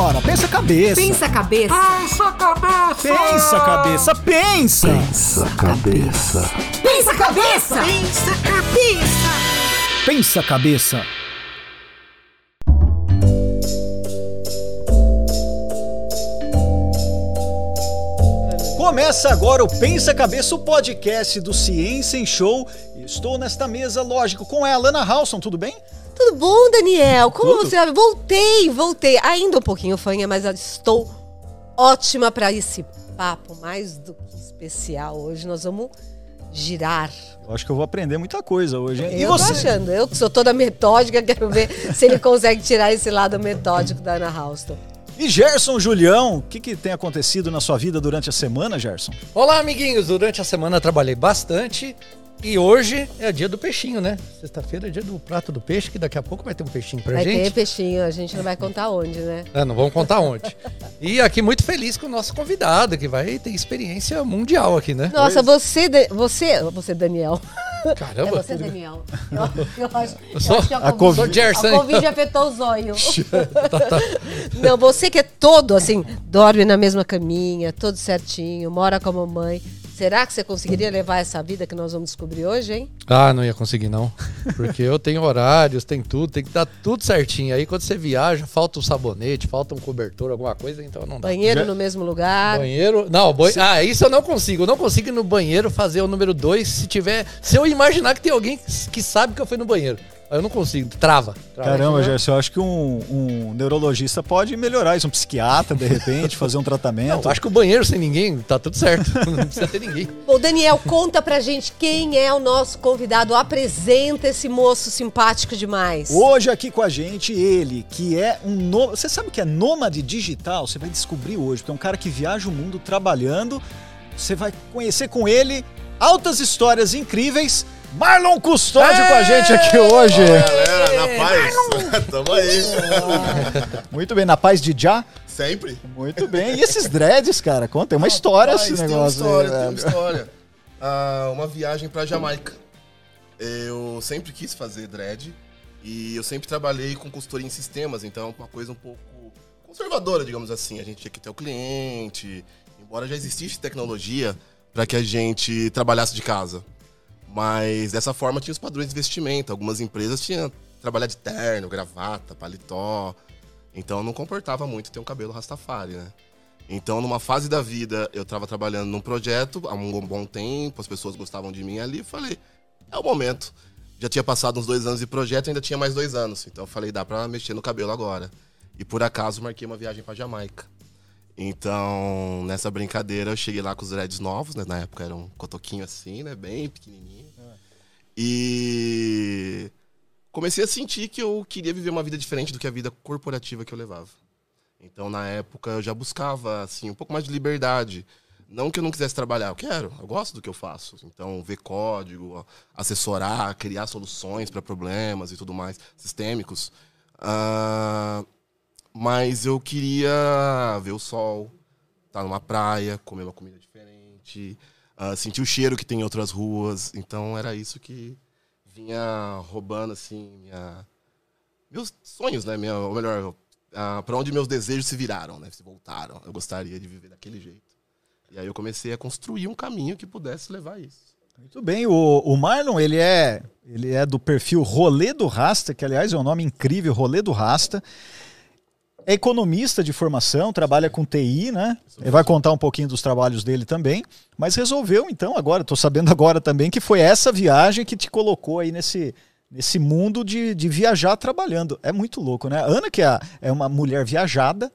Pensa a cabeça. Pensa a cabeça. Pensa cabeça! Pensa a cabeça, pensa. Pensa cabeça. Pensa a cabeça. Pensa cabeça! Pensa a cabeça. Começa agora o Pensa Cabeça, o podcast do Ciência em Show. Estou nesta mesa, lógico, com a Alana Halson, tudo bem? Tudo bom, Daniel? Como Tudo. você vai? Voltei, voltei. Ainda um pouquinho fanha, mas eu estou ótima para esse papo mais do que especial. Hoje nós vamos girar. Eu acho que eu vou aprender muita coisa hoje, hein? E eu tô você? achando. Eu que sou toda metódica, quero ver se ele consegue tirar esse lado metódico da Ana Houston. E Gerson Julião, o que, que tem acontecido na sua vida durante a semana, Gerson? Olá, amiguinhos. Durante a semana eu trabalhei bastante e hoje é dia do peixinho, né? Sexta-feira é dia do prato do peixe, que daqui a pouco vai ter um peixinho pra Vai ter gente. peixinho, a gente não vai contar onde, né? É, não vamos contar onde. E aqui muito feliz com o nosso convidado, que vai ter experiência mundial aqui, né? Nossa, você, Da- você, você, Daniel. É Caramba. você, Daniel. Eu, eu acho, eu sou- acho que a a Covid, Gerson, a? Covid afetou os olhos. Não, você que é todo assim, dorme na mesma caminha, todo certinho, mora com a mamãe. Será que você conseguiria levar essa vida que nós vamos descobrir hoje, hein? Ah, não ia conseguir não. Porque eu tenho horários, tem tudo, tem que dar tudo certinho. Aí quando você viaja, falta um sabonete, falta um cobertor, alguma coisa, então não dá. Banheiro Já- no mesmo lugar. Banheiro. Não, boi... ah, isso eu não consigo. Eu não consigo ir no banheiro fazer o número 2 se tiver. Se eu imaginar que tem alguém que- que sabe que eu fui no banheiro. Eu não consigo. Trava. Trava. Caramba, Gerson, eu acho que um, um neurologista pode melhorar isso, um psiquiatra, de repente, fazer um tratamento. Não, acho que o banheiro sem ninguém tá tudo certo. Não precisa ter ninguém. Bom, Daniel, conta pra gente quem é o nosso convidado. Apresenta esse moço simpático demais. Hoje aqui com a gente, ele, que é um. Você sabe o que é nômade digital? Você vai descobrir hoje, porque é um cara que viaja o mundo trabalhando. Você vai conhecer com ele altas histórias incríveis. Marlon Custódio com a gente aqui hoje. Galera, na paz. Tamo aí. Muito bem, na paz de já? Sempre. Muito bem. E esses dreads, cara? Conta, tem uma história Rapaz, esse tem uma negócio. história, aí, tem uma velho. história. Ah, uma viagem pra Jamaica. Eu sempre quis fazer dread e eu sempre trabalhei com consultoria em sistemas, então uma coisa um pouco conservadora, digamos assim. A gente tinha que ter o cliente, embora já existisse tecnologia para que a gente trabalhasse de casa. Mas dessa forma tinha os padrões de vestimenta. Algumas empresas tinham trabalhar de terno, gravata, paletó. Então não comportava muito ter um cabelo rastafari, né? Então, numa fase da vida, eu estava trabalhando num projeto há um bom tempo, as pessoas gostavam de mim ali, eu falei, é o momento. Já tinha passado uns dois anos de projeto, ainda tinha mais dois anos. Então eu falei, dá pra mexer no cabelo agora. E por acaso marquei uma viagem pra Jamaica. Então, nessa brincadeira, eu cheguei lá com os dreads novos, né? Na época era um cotoquinho assim, né? Bem pequenininho. E comecei a sentir que eu queria viver uma vida diferente do que a vida corporativa que eu levava. Então, na época, eu já buscava, assim, um pouco mais de liberdade. Não que eu não quisesse trabalhar, eu quero, eu gosto do que eu faço. Então, ver código, assessorar, criar soluções para problemas e tudo mais, sistêmicos. Ah, mas eu queria ver o sol, estar numa praia, comer uma comida diferente, ah, sentir o cheiro que tem em outras ruas. Então, era isso que vinha roubando, assim, minha, meus sonhos, né? Minha, ou melhor, ah, para onde meus desejos se viraram, né? Se voltaram. Eu gostaria de viver daquele jeito. E aí eu comecei a construir um caminho que pudesse levar a isso. Muito bem, o, o Marlon, ele é, ele é do perfil Rolê do Rasta, que aliás é um nome incrível, Rolê do Rasta. É economista de formação, trabalha com TI, né? Ele vai contar um pouquinho dos trabalhos dele também, mas resolveu então agora, tô sabendo agora também que foi essa viagem que te colocou aí nesse, nesse mundo de, de viajar trabalhando. É muito louco, né? A Ana, que é, é uma mulher viajada,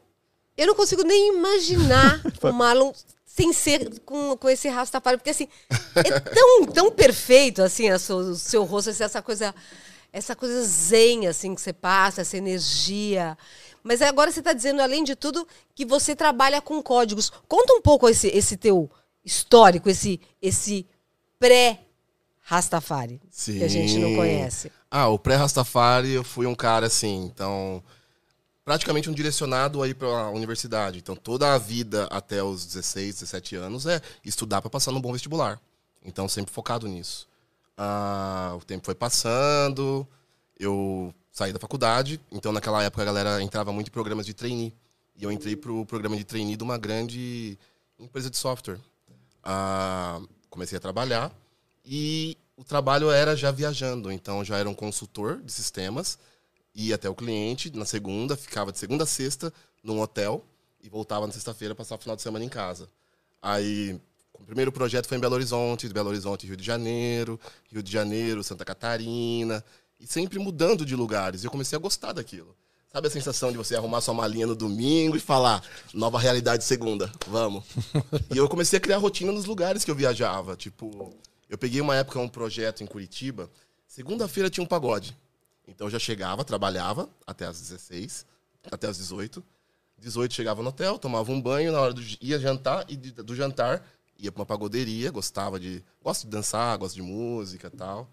Eu não consigo nem imaginar o Marlon sem ser com, com esse rastafari, porque assim, é tão, tão perfeito assim a sua- o seu rosto, assim, essa coisa essa coisa zen assim que você passa, essa energia. Mas agora você está dizendo, além de tudo, que você trabalha com códigos. Conta um pouco esse, esse teu histórico, esse, esse pré-Rastafari, que a gente não conhece. Ah, o pré-Rastafari eu fui um cara assim, então praticamente um direcionado aí para a universidade. Então toda a vida até os 16, 17 anos é estudar para passar num bom vestibular. Então sempre focado nisso. Ah, o tempo foi passando, eu saí da faculdade, então naquela época a galera entrava muito em programas de trainee. E eu entrei pro programa de trainee de uma grande empresa de software. Ah, comecei a trabalhar e o trabalho era já viajando. Então, já era um consultor de sistemas, ia até o cliente na segunda, ficava de segunda a sexta num hotel e voltava na sexta-feira, passar o final de semana em casa. Aí, o primeiro projeto foi em Belo Horizonte, Belo Horizonte, Rio de Janeiro, Rio de Janeiro, Santa Catarina, e sempre mudando de lugares. E eu comecei a gostar daquilo. Sabe a sensação de você arrumar sua malinha no domingo e falar, nova realidade segunda, vamos. e eu comecei a criar rotina nos lugares que eu viajava. Tipo, eu peguei uma época um projeto em Curitiba, segunda-feira tinha um pagode. Então eu já chegava, trabalhava até às 16, até às 18. 18 chegava no hotel, tomava um banho, na hora do ia jantar e de- do jantar ia pra uma pagoderia, gostava de, gosto de dançar, gosto de música, e tal.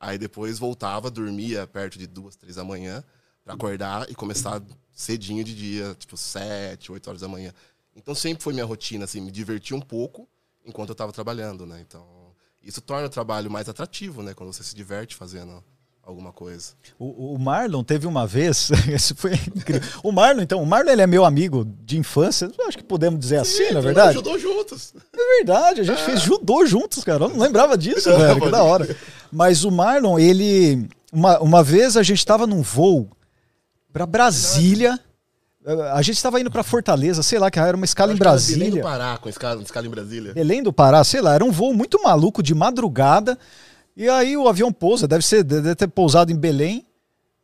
Aí depois voltava, dormia perto de duas, três da manhã pra acordar e começar cedinho de dia, tipo sete, oito horas da manhã. Então sempre foi minha rotina assim, me divertir um pouco enquanto eu tava trabalhando, né? Então, isso torna o trabalho mais atrativo, né, quando você se diverte fazendo alguma coisa. O, o Marlon teve uma vez, isso foi incrível. O Marlon, então, o Marlon ele é meu amigo de infância, eu acho que podemos dizer assim, na verdade. Ajudou juntos. É verdade, a gente fez judô juntos, cara. Eu não lembrava disso, velho, que da hora. Mas o Marlon, ele. Uma, uma vez a gente estava num voo pra Brasília. A gente estava indo pra Fortaleza, sei lá, que era uma escala em era Belém do Brasília. Pará, com escala, escala em Brasília. Belém do Pará, sei lá, era um voo muito maluco de madrugada. E aí o avião pousa, deve ser, deve ter pousado em Belém.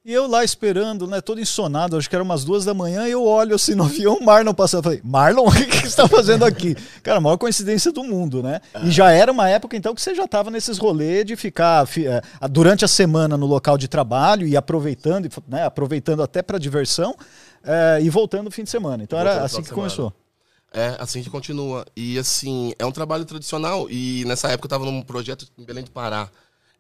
E eu lá esperando, né, todo ensonado, acho que era umas duas da manhã, e eu olho assim no avião, Marlon passando. Falei, Marlon, o que, que você está fazendo aqui? Cara, a maior coincidência do mundo, né? E já era uma época, então, que você já estava nesses rolês de ficar fi- eh, durante a semana no local de trabalho e aproveitando, né, aproveitando até para diversão, eh, e voltando no fim de semana. Então era assim que começou. É, assim que continua. E assim, é um trabalho tradicional. E nessa época eu estava num projeto em Belém do Pará.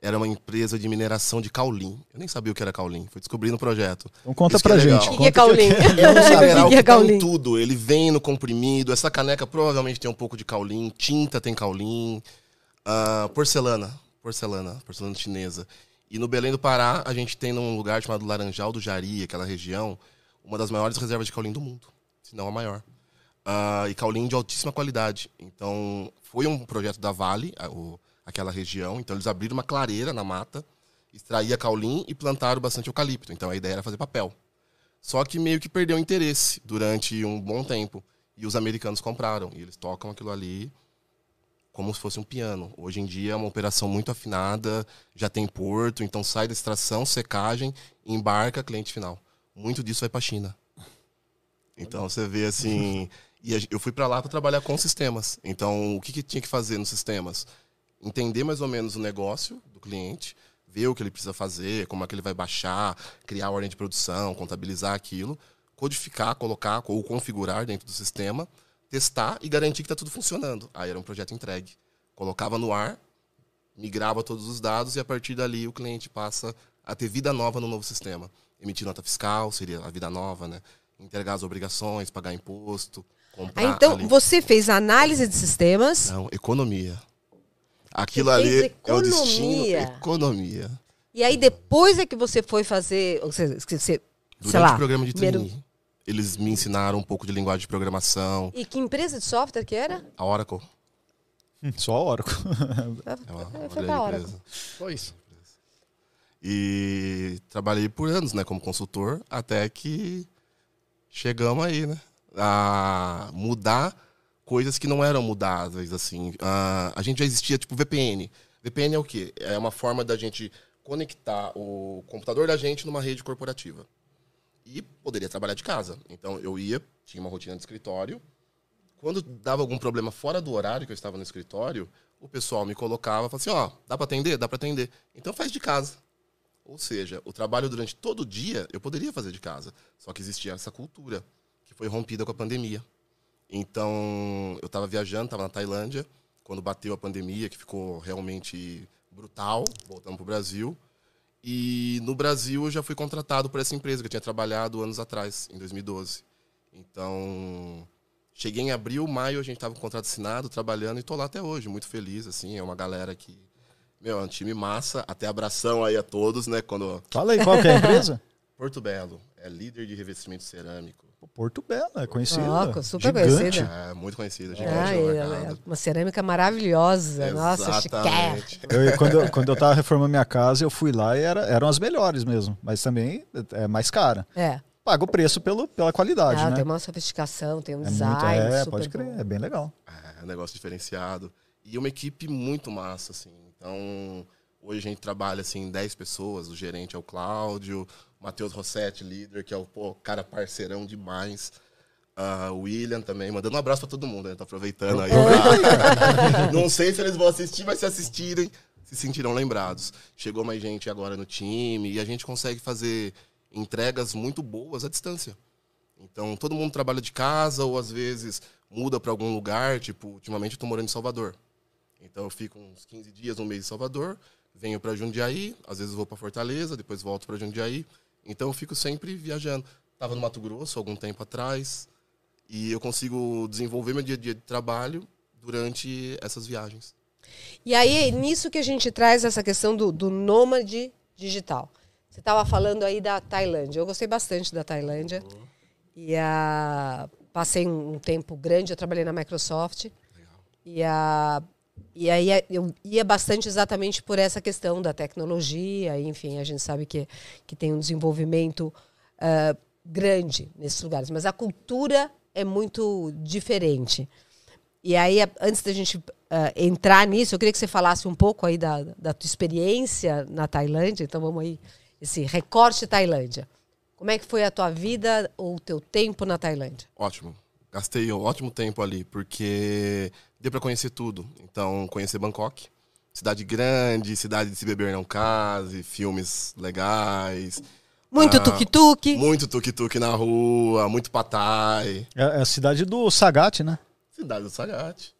Era uma empresa de mineração de caulim. Eu nem sabia o que era caulim. Fui descobrir no projeto. Então conta Isso que pra é gente. O que é caulim? É um mineral que é que tá em caulim? tudo. Ele vem no comprimido. Essa caneca provavelmente tem um pouco de caulim. Tinta tem caulim. Ah, porcelana. Porcelana. Porcelana chinesa. E no Belém do Pará, a gente tem num lugar chamado Laranjal do Jari, aquela região, uma das maiores reservas de caulim do mundo. Se não a maior. Ah, e caulim de altíssima qualidade. Então, foi um projeto da Vale, a- o- aquela região. Então, eles abriram uma clareira na mata, extraía caulim e plantaram bastante eucalipto. Então, a ideia era fazer papel. Só que meio que perdeu interesse durante um bom tempo. E os americanos compraram. E eles tocam aquilo ali como se fosse um piano. Hoje em dia é uma operação muito afinada, já tem porto, então sai da extração, secagem, embarca cliente final. Muito disso vai para a China. Então você vê assim, e eu fui para lá para trabalhar com sistemas. Então o que, que tinha que fazer nos sistemas? Entender mais ou menos o negócio do cliente, ver o que ele precisa fazer, como é que ele vai baixar, criar a ordem de produção, contabilizar aquilo, codificar, colocar ou configurar dentro do sistema, testar e garantir que está tudo funcionando. Aí era um projeto entregue. Colocava no ar, migrava todos os dados e a partir dali o cliente passa a ter vida nova no novo sistema. Emitir nota fiscal, seria a vida nova, né? Entregar as obrigações, pagar imposto, comprar. Ah, então, ali. você fez análise de sistemas. Não, economia. Aquilo Você ali é o destino. economia. Economia. E aí, depois é que você foi fazer. Ou seja, que você, sei Durante lá. o programa de primeiro- trainee, eles me ensinaram um pouco de linguagem de programação. E que empresa de software que era? A Oracle Só a Oracle. é uma, É, foi hora. empresa. Só isso. E trabalhei por anos, né, como consultor, até que chegamos aí, né, a mudar coisas que não eram mudáveis, assim. Ah, a gente já existia, tipo, VPN. VPN é o quê? É uma forma da gente conectar o computador da gente numa rede corporativa. E poderia trabalhar de casa. Então, eu ia, tinha uma rotina de escritório. Quando dava algum problema fora do horário que eu estava no escritório, o pessoal me colocava falava assim, ó, dá para atender? Dá para atender. Então, faz de casa. Ou seja, o trabalho durante todo o dia eu poderia fazer de casa. Só que existia essa cultura que foi rompida com a pandemia. Então, eu estava viajando, estava na Tailândia, quando bateu a pandemia, que ficou realmente brutal, voltamos para o Brasil. E no Brasil eu já fui contratado por essa empresa que eu tinha trabalhado anos atrás, em 2012. Então, cheguei em abril, maio, a gente estava com o contrato assinado, trabalhando, e estou lá até hoje, muito feliz, assim, é uma galera que... Meu, é um time massa, até abração aí a todos, né, quando... Fala aí, qual que é a empresa? Porto Belo é líder de revestimento cerâmico. Porto Belo, é conhecido. Ó, super Gigante. conhecida. É, muito conhecida, gigante Ah, é, mercado. é uma cerâmica maravilhosa. Nossa, chiquérrima. Exatamente. Eu, quando, eu, quando eu tava reformando minha casa, eu fui lá e era, eram as melhores mesmo. Mas também é mais cara. É. Paga o preço pelo, pela qualidade, Ah, né? tem uma sofisticação, tem um É design. muito, é, super pode crer, bom. é bem legal. É um negócio diferenciado. E uma equipe muito massa, assim. Então, hoje a gente trabalha, assim, 10 pessoas. O gerente é o Cláudio, Matheus Rossetti, líder, que é o pô, cara parceirão demais. O William também, mandando um abraço pra todo mundo, né? Tá aproveitando aí. Não sei se eles vão assistir, mas se assistirem, se sentirão lembrados. Chegou mais gente agora no time e a gente consegue fazer entregas muito boas à distância. Então, todo mundo trabalha de casa ou às vezes muda para algum lugar. Tipo, ultimamente eu tô morando em Salvador. Então, eu fico uns 15 dias, um mês em Salvador, venho para Jundiaí, às vezes vou para Fortaleza, depois volto para Jundiaí. Então, eu fico sempre viajando. Tava no Mato Grosso algum tempo atrás e eu consigo desenvolver meu dia a dia de trabalho durante essas viagens. E aí, nisso que a gente traz essa questão do, do nômade digital. Você estava falando aí da Tailândia. Eu gostei bastante da Tailândia. E a, passei um, tempo grande, eu trabalhei na Microsoft. E, a, e aí eu ia bastante exatamente por essa questão da tecnologia. Enfim, a gente sabe que, que tem um desenvolvimento ah, grande nesses lugares. Mas a cultura é muito diferente. E aí, antes da gente ah, entrar nisso, eu queria que você falasse um pouco aí da, da tua experiência na Tailândia. Então, vamos aí, esse recorte Tailândia. Como é que foi a tua vida ou o teu tempo na Tailândia? Ótimo. Gastei um ótimo tempo ali, porque deu para conhecer tudo. Então, conhecer Bangkok. Cidade grande, cidade de se beber não case, filmes legais. Muito Ah, tuk-tuk. Muito tuk-tuk na rua, muito patai. É, é a cidade do Sagat, né? Cidade do Sagat.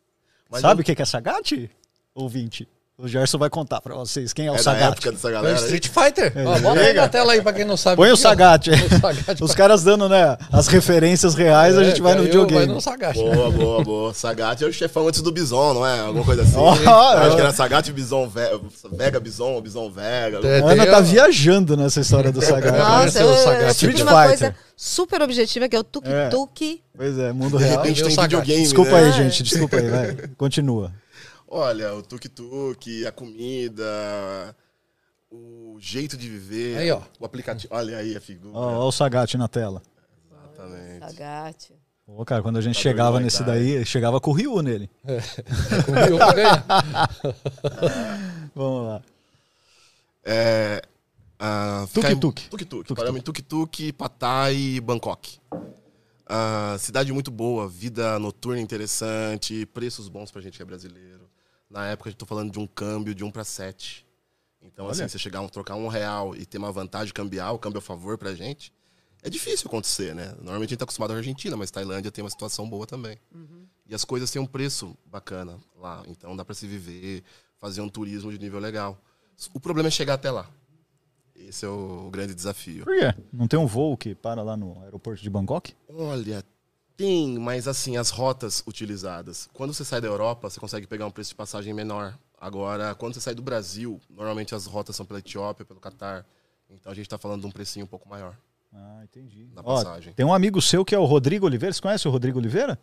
Mas Sabe o eu- que que é Sagat? Ouvinte. O Gerson vai contar pra vocês quem é o É da Sagat. época dessa É o galera. aí. Street Fighter. Ó, bota aí na tela aí pra quem não sabe. Põe o. Sagat. O Sagat Os caras dando, né, as referências reais, a É, gente vai no videogame. Vai no Sagat. Boa, boa, boa. Sagat é o chefão antes do Bison, não é? Alguma coisa assim. Ó, Acho que era Sagat, Bison, Ve- Vega, Bison, Bison, Vega. É, A Ana tá a- viajando nessa história do Sagat. Nossa, Nossa, eu- Sagat. Street tive uma Fighter. coisa super objetiva, que é o tuk-tuk. Pois é, mundo De real. repente Deu tem videogame, Desculpa né? aí, gente, desculpa aí, vai. Continua. Olha, o tuk-tuk, a comida, o jeito de viver. Aí, ó. O aplicativo. Olha aí a figura. Ó o Sagat na tela. Exatamente. Sagat. Ô, cara, quando a gente Tá chegava nesse daí, chegava com o Ryu nele. Comigo pra ganhar. Vamos lá. É. em- Tuk-tuk. Tuk-tuk. Paramos em tuk-tuk, Patai e Bangkok. Ah, cidade muito boa, vida noturna interessante, preços bons pra gente que é brasileiro. Na época, a gente tô falando de um câmbio de 1 para 7. Então, assim, você chegar a trocar um real e ter uma vantagem cambial, câmbio a favor pra gente, é difícil acontecer, né? Normalmente a gente tá acostumado à Argentina, mas Tailândia tem uma situação boa também. E as coisas têm um preço bacana lá. Então dá pra se viver, fazer um turismo de nível legal. O problema é chegar até lá. Esse é o grande desafio. Por quê? Não tem um voo que para lá no aeroporto de Bangkok? Olha, tem, mas assim, as rotas utilizadas. Quando você sai da Europa, você consegue pegar um preço de passagem menor. Agora, quando você sai do Brasil, normalmente as rotas são pela Etiópia, pelo Catar. Então a gente tá falando de um precinho um pouco maior. Ah, entendi. Na Ó, passagem. tem um amigo seu que é o Rodrigo Oliveira. Você conhece o Rodrigo Oliveira?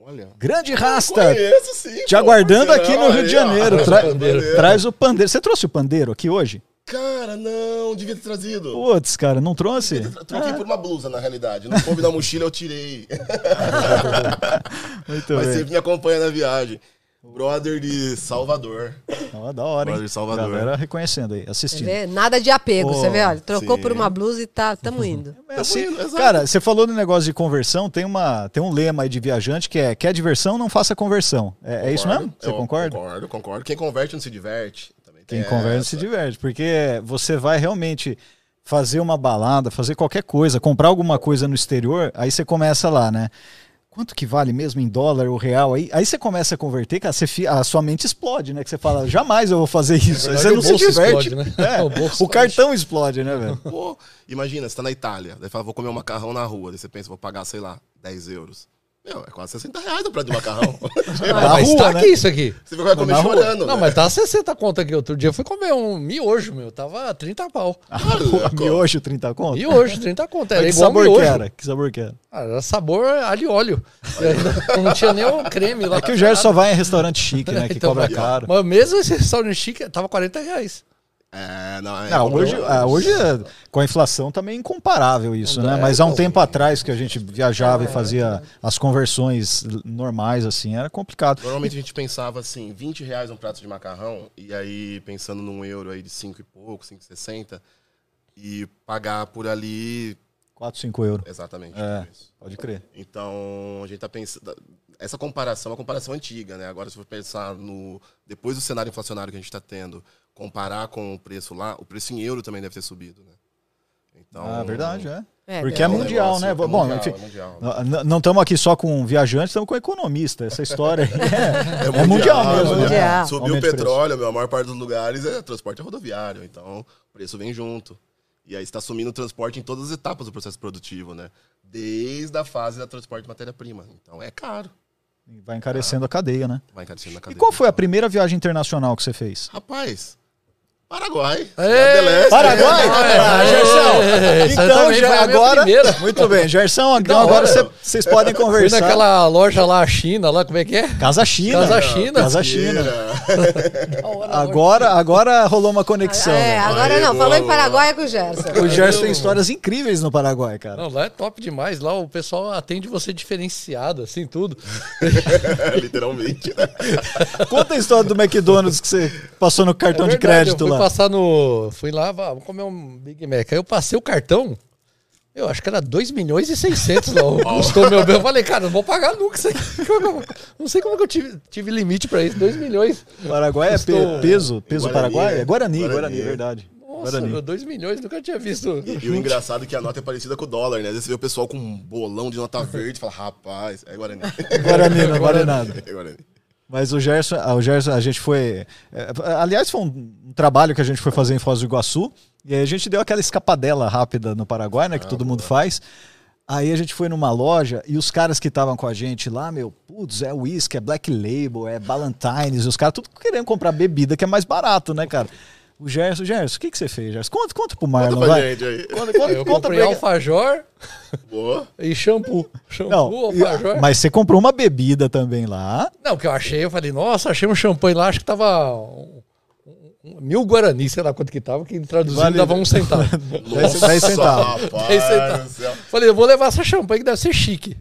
Olha. Grande rasta! Conheço, sim. Te pô, aguardando aqui no Rio de. Janeiro. Tra- Pandeiro. Traz o pandeiro. Você trouxe o pandeiro aqui hoje? Cara, não, devia ter trazido. Putz, cara, não trouxe? Eu Troquei por uma blusa, na realidade. Não coube na mochila, eu tirei. Muito Mas bem. sempre me acompanha na viagem. Brother de Salvador. Ó, da hora, hein? Brother de Salvador. Galera reconhecendo aí, Você assistindo. vê? Nada de apego, Oh, você vê? Olha, trocou sim. por uma blusa e tá, tamo indo. É assim, indo, exato. cara, você falou do negócio de conversão, tem, uma, tem um lema aí de viajante que é quer diversão, não faça conversão. É, é isso mesmo? Você concorda? Concordo, concordo. Quem converte não se diverte. Quem conversa essa. se diverte, porque você vai realmente fazer uma balada, fazer qualquer coisa, comprar alguma coisa no exterior, aí você começa lá, né? Quanto que vale mesmo em dólar ou real? Aí, aí você começa a converter, cara, você a sua mente explode, né? Que você fala, jamais eu vou fazer isso. Aí verdade, você não se diverte. explode, né? É, O o, cartão explode, né, velho? Pô, imagina, você tá na Itália. Daí fala, vou comer um macarrão na rua. Daí você pensa, vou pagar, sei lá, 10 euros. Meu, é quase 60 reais o prato de macarrão. Na mas rua, tá né? aqui isso aqui. Você vai comer Na rua. chorando. Não, né? mas tá 60 conto aqui. Outro dia eu fui comer um miojo, meu. Tava 30 pau. louco. Miojo, 30 conto? Miojo, 30 conto. Era que igual sabor miojo. que era? Que sabor que era? Ah, era sabor alho e óleo. Não tinha nem o creme lá. É que o Gerson só vai em restaurante chique, né? Que Então, cobra caro. Mas mesmo esse restaurante chique, tava 40 reais. É, não, é. Não, hoje, ah, hoje é, com a inflação também é incomparável isso, né? É, Mas há um tempo atrás que a gente viajava e fazia as conversões normais, assim, era complicado. Normalmente a gente pensava assim, 20 reais um prato de macarrão, e aí pensando num euro aí de 5 e pouco, 5,60, e pagar por ali 4, 5 euros. exatamente É. Pode crer. Então, a gente tá pensando. Essa comparação é uma comparação antiga, né? Agora, se for pensar no. Depois do cenário inflacionário que a gente está tendo, comparar com o preço lá, o preço em euro também deve ter subido, né? Então, Ah, verdade, é. É, Porque né? é mundial, negócio- né? é Bom, mundial, enfim. é mundial. n- Não estamos aqui só com viajantes, estamos com economista. Essa história é, É é mundial mesmo. né? mundial. Subiu o petróleo, meu, a maior parte dos lugares é transporte rodoviário, então o preço vem junto. E aí está assumindo o transporte em todas as etapas do processo produtivo, né? Desde a fase da transporte de matéria-prima. Então é caro. Vai encarecendo a cadeia, né? Vai encarecendo E cadeia. qual foi a primeira viagem internacional que você fez? Rapaz, Paraguai. Paraguai? Ah, Gerson. É, essa Então, também já, agora. Muito bem, Gerson, então Da agora vocês podem Fui conversar. naquela loja lá, China, lá, como é que é? Casa China. Casa China. Casa China. Hora. Agora, agora rolou uma conexão. É, né? agora Aí, não. boa, Falou em boa. Paraguai é com o Gerson. O Gerson tem histórias incríveis no Paraguai, cara. Não, lá é top demais. Lá o pessoal atende você diferenciado, assim, tudo. Literalmente. Conta a história do McDonald's que você passou no cartão É de verdade, crédito eu fui lá. Passar no. Fui lá, vamos comer um Big Mac. Aí eu passei o cartão. Eu acho que era 2 milhões e 600 lá. Custou meu bem. Eu falei, cara, não vou pagar nunca isso aqui. Não sei como que eu tive, tive limite pra isso. 2 milhões. Paraguai é pe- Custou- peso? Peso Guarani, Paraguai? né? É Guarani, Guarani, Guarani, é. verdade. Nossa, Guarani. meu, 2 milhões, nunca tinha visto. E, e o engraçado é que a nota é parecida com o dólar, né? Às vezes você vê o pessoal com um bolão de nota verde e fala, rapaz, é Guarani. Guarani, não vale nada. É Guarani. Mas o Gerson, ah, o Gerson, a gente foi. é, aliás, foi um, trabalho que a gente foi fazer em Foz do Iguaçu. E aí a gente deu aquela escapadela rápida no Paraguai, né? Que todo mundo faz. Aí a gente foi numa loja e os caras que estavam com a gente lá, meu, putz, é whisky, é Black Label, é Ballantines, os caras tudo querendo comprar bebida que é mais barato, né, cara? O Gerson, Gerson, o que, que você fez, Gerson? Conta, conta pro Marlon, Conta pra vai. gente aí. Conta, conta, Eu conta comprei pra alfajor Boa. e shampoo. Shampoo, Não, alfajor. mas você comprou uma bebida também lá. Não, que eu achei, eu falei, nossa, achei um champanhe lá, acho que tava um- mil guarani, sei lá quanto que tava, que traduzindo Vale- dava um centavo. Dez- dez centavos. Rapaz Dez centavos. falei, eu vou levar essa champanhe que deve ser chique.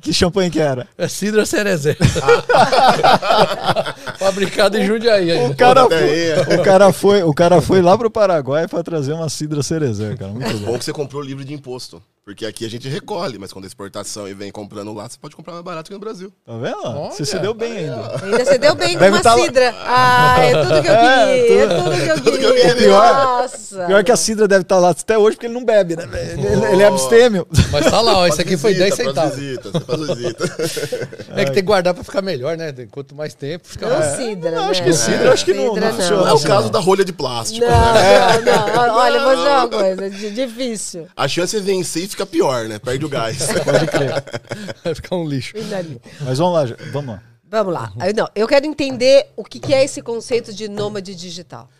Que champanhe que era? É Cidra Cerezé. Fabricado em Jundiaí. O ainda. cara, foi, o, cara foi, o cara foi lá pro Paraguai pra trazer uma cidra cerezer, cara. Muito bom. Bom que você comprou livre de imposto. Porque aqui a gente recolhe, mas quando é exportação e vem comprando lá, você pode comprar mais barato que no Brasil. Tá vendo? Olha. Você se deu bem ainda. Ainda você deu bem com Deve uma tá cidra. Ah, é tudo que eu É, queria. É tudo que eu que eu queria. queria. Nossa. Pior que a cidra deve estar lá até hoje porque ele não bebe, né? Ele, ele é abstêmio. Mas tá lá, ó, esse Faz aqui foi 10 visita, faz centavos. visita, você faz visita. É que tem que guardar pra ficar melhor, né? Quanto mais tempo, fica Não mais. cidra, eu né? acho que cidra, acho que não- Cidra não funciona. Não é o Assim, caso não. da rolha de plástico, Não, né? não, não. Olha, vou dizer uma coisa. di- Difícil. A chance é vencer e fica pior, né? Perde o gás. Pode crer. Vai ficar um lixo. Mas vamos lá, vamos lá. Vamos lá. Eu, não, eu quero entender o que, que é esse conceito de nômade digital.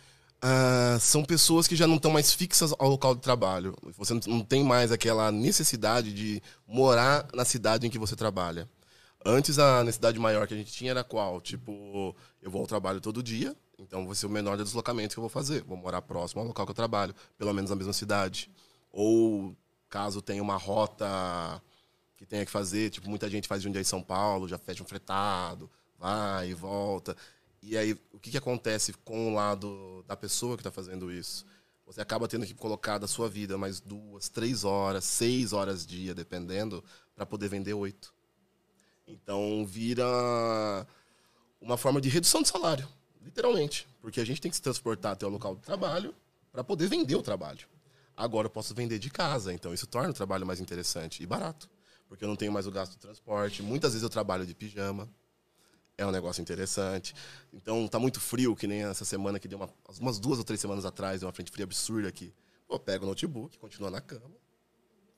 Ah, são pessoas que já não estão mais fixas ao local de trabalho. Você não- não tem mais aquela necessidade de morar na cidade em que você trabalha. Antes, a necessidade maior que a gente tinha era qual? Tipo, eu vou ao trabalho todo dia, então vai ser o menor deslocamento que eu vou fazer. Vou morar próximo ao local que eu trabalho, pelo menos na mesma cidade. Ou, caso tenha uma rota que tenha que fazer, tipo, muita gente faz de um dia em São Paulo, já fecha um fretado, vai e volta. E aí, o que, que acontece com o lado da pessoa que está fazendo isso? Você acaba tendo que colocar da sua vida mais duas, três horas, seis horas dia, dependendo, para poder vender oito. Então, vira uma forma de redução de salário, literalmente. Porque a gente tem que se transportar até o local de trabalho para poder vender o trabalho. Agora eu posso vender de casa, então isso torna o trabalho mais interessante e barato. Porque eu não tenho mais o gasto do transporte. Muitas vezes eu trabalho de pijama. É um negócio interessante. Então tá muito frio, que nem essa semana que deu uma, umas duas ou três semanas atrás, deu uma frente fria absurda aqui. Pô, pega o notebook, continua na cama,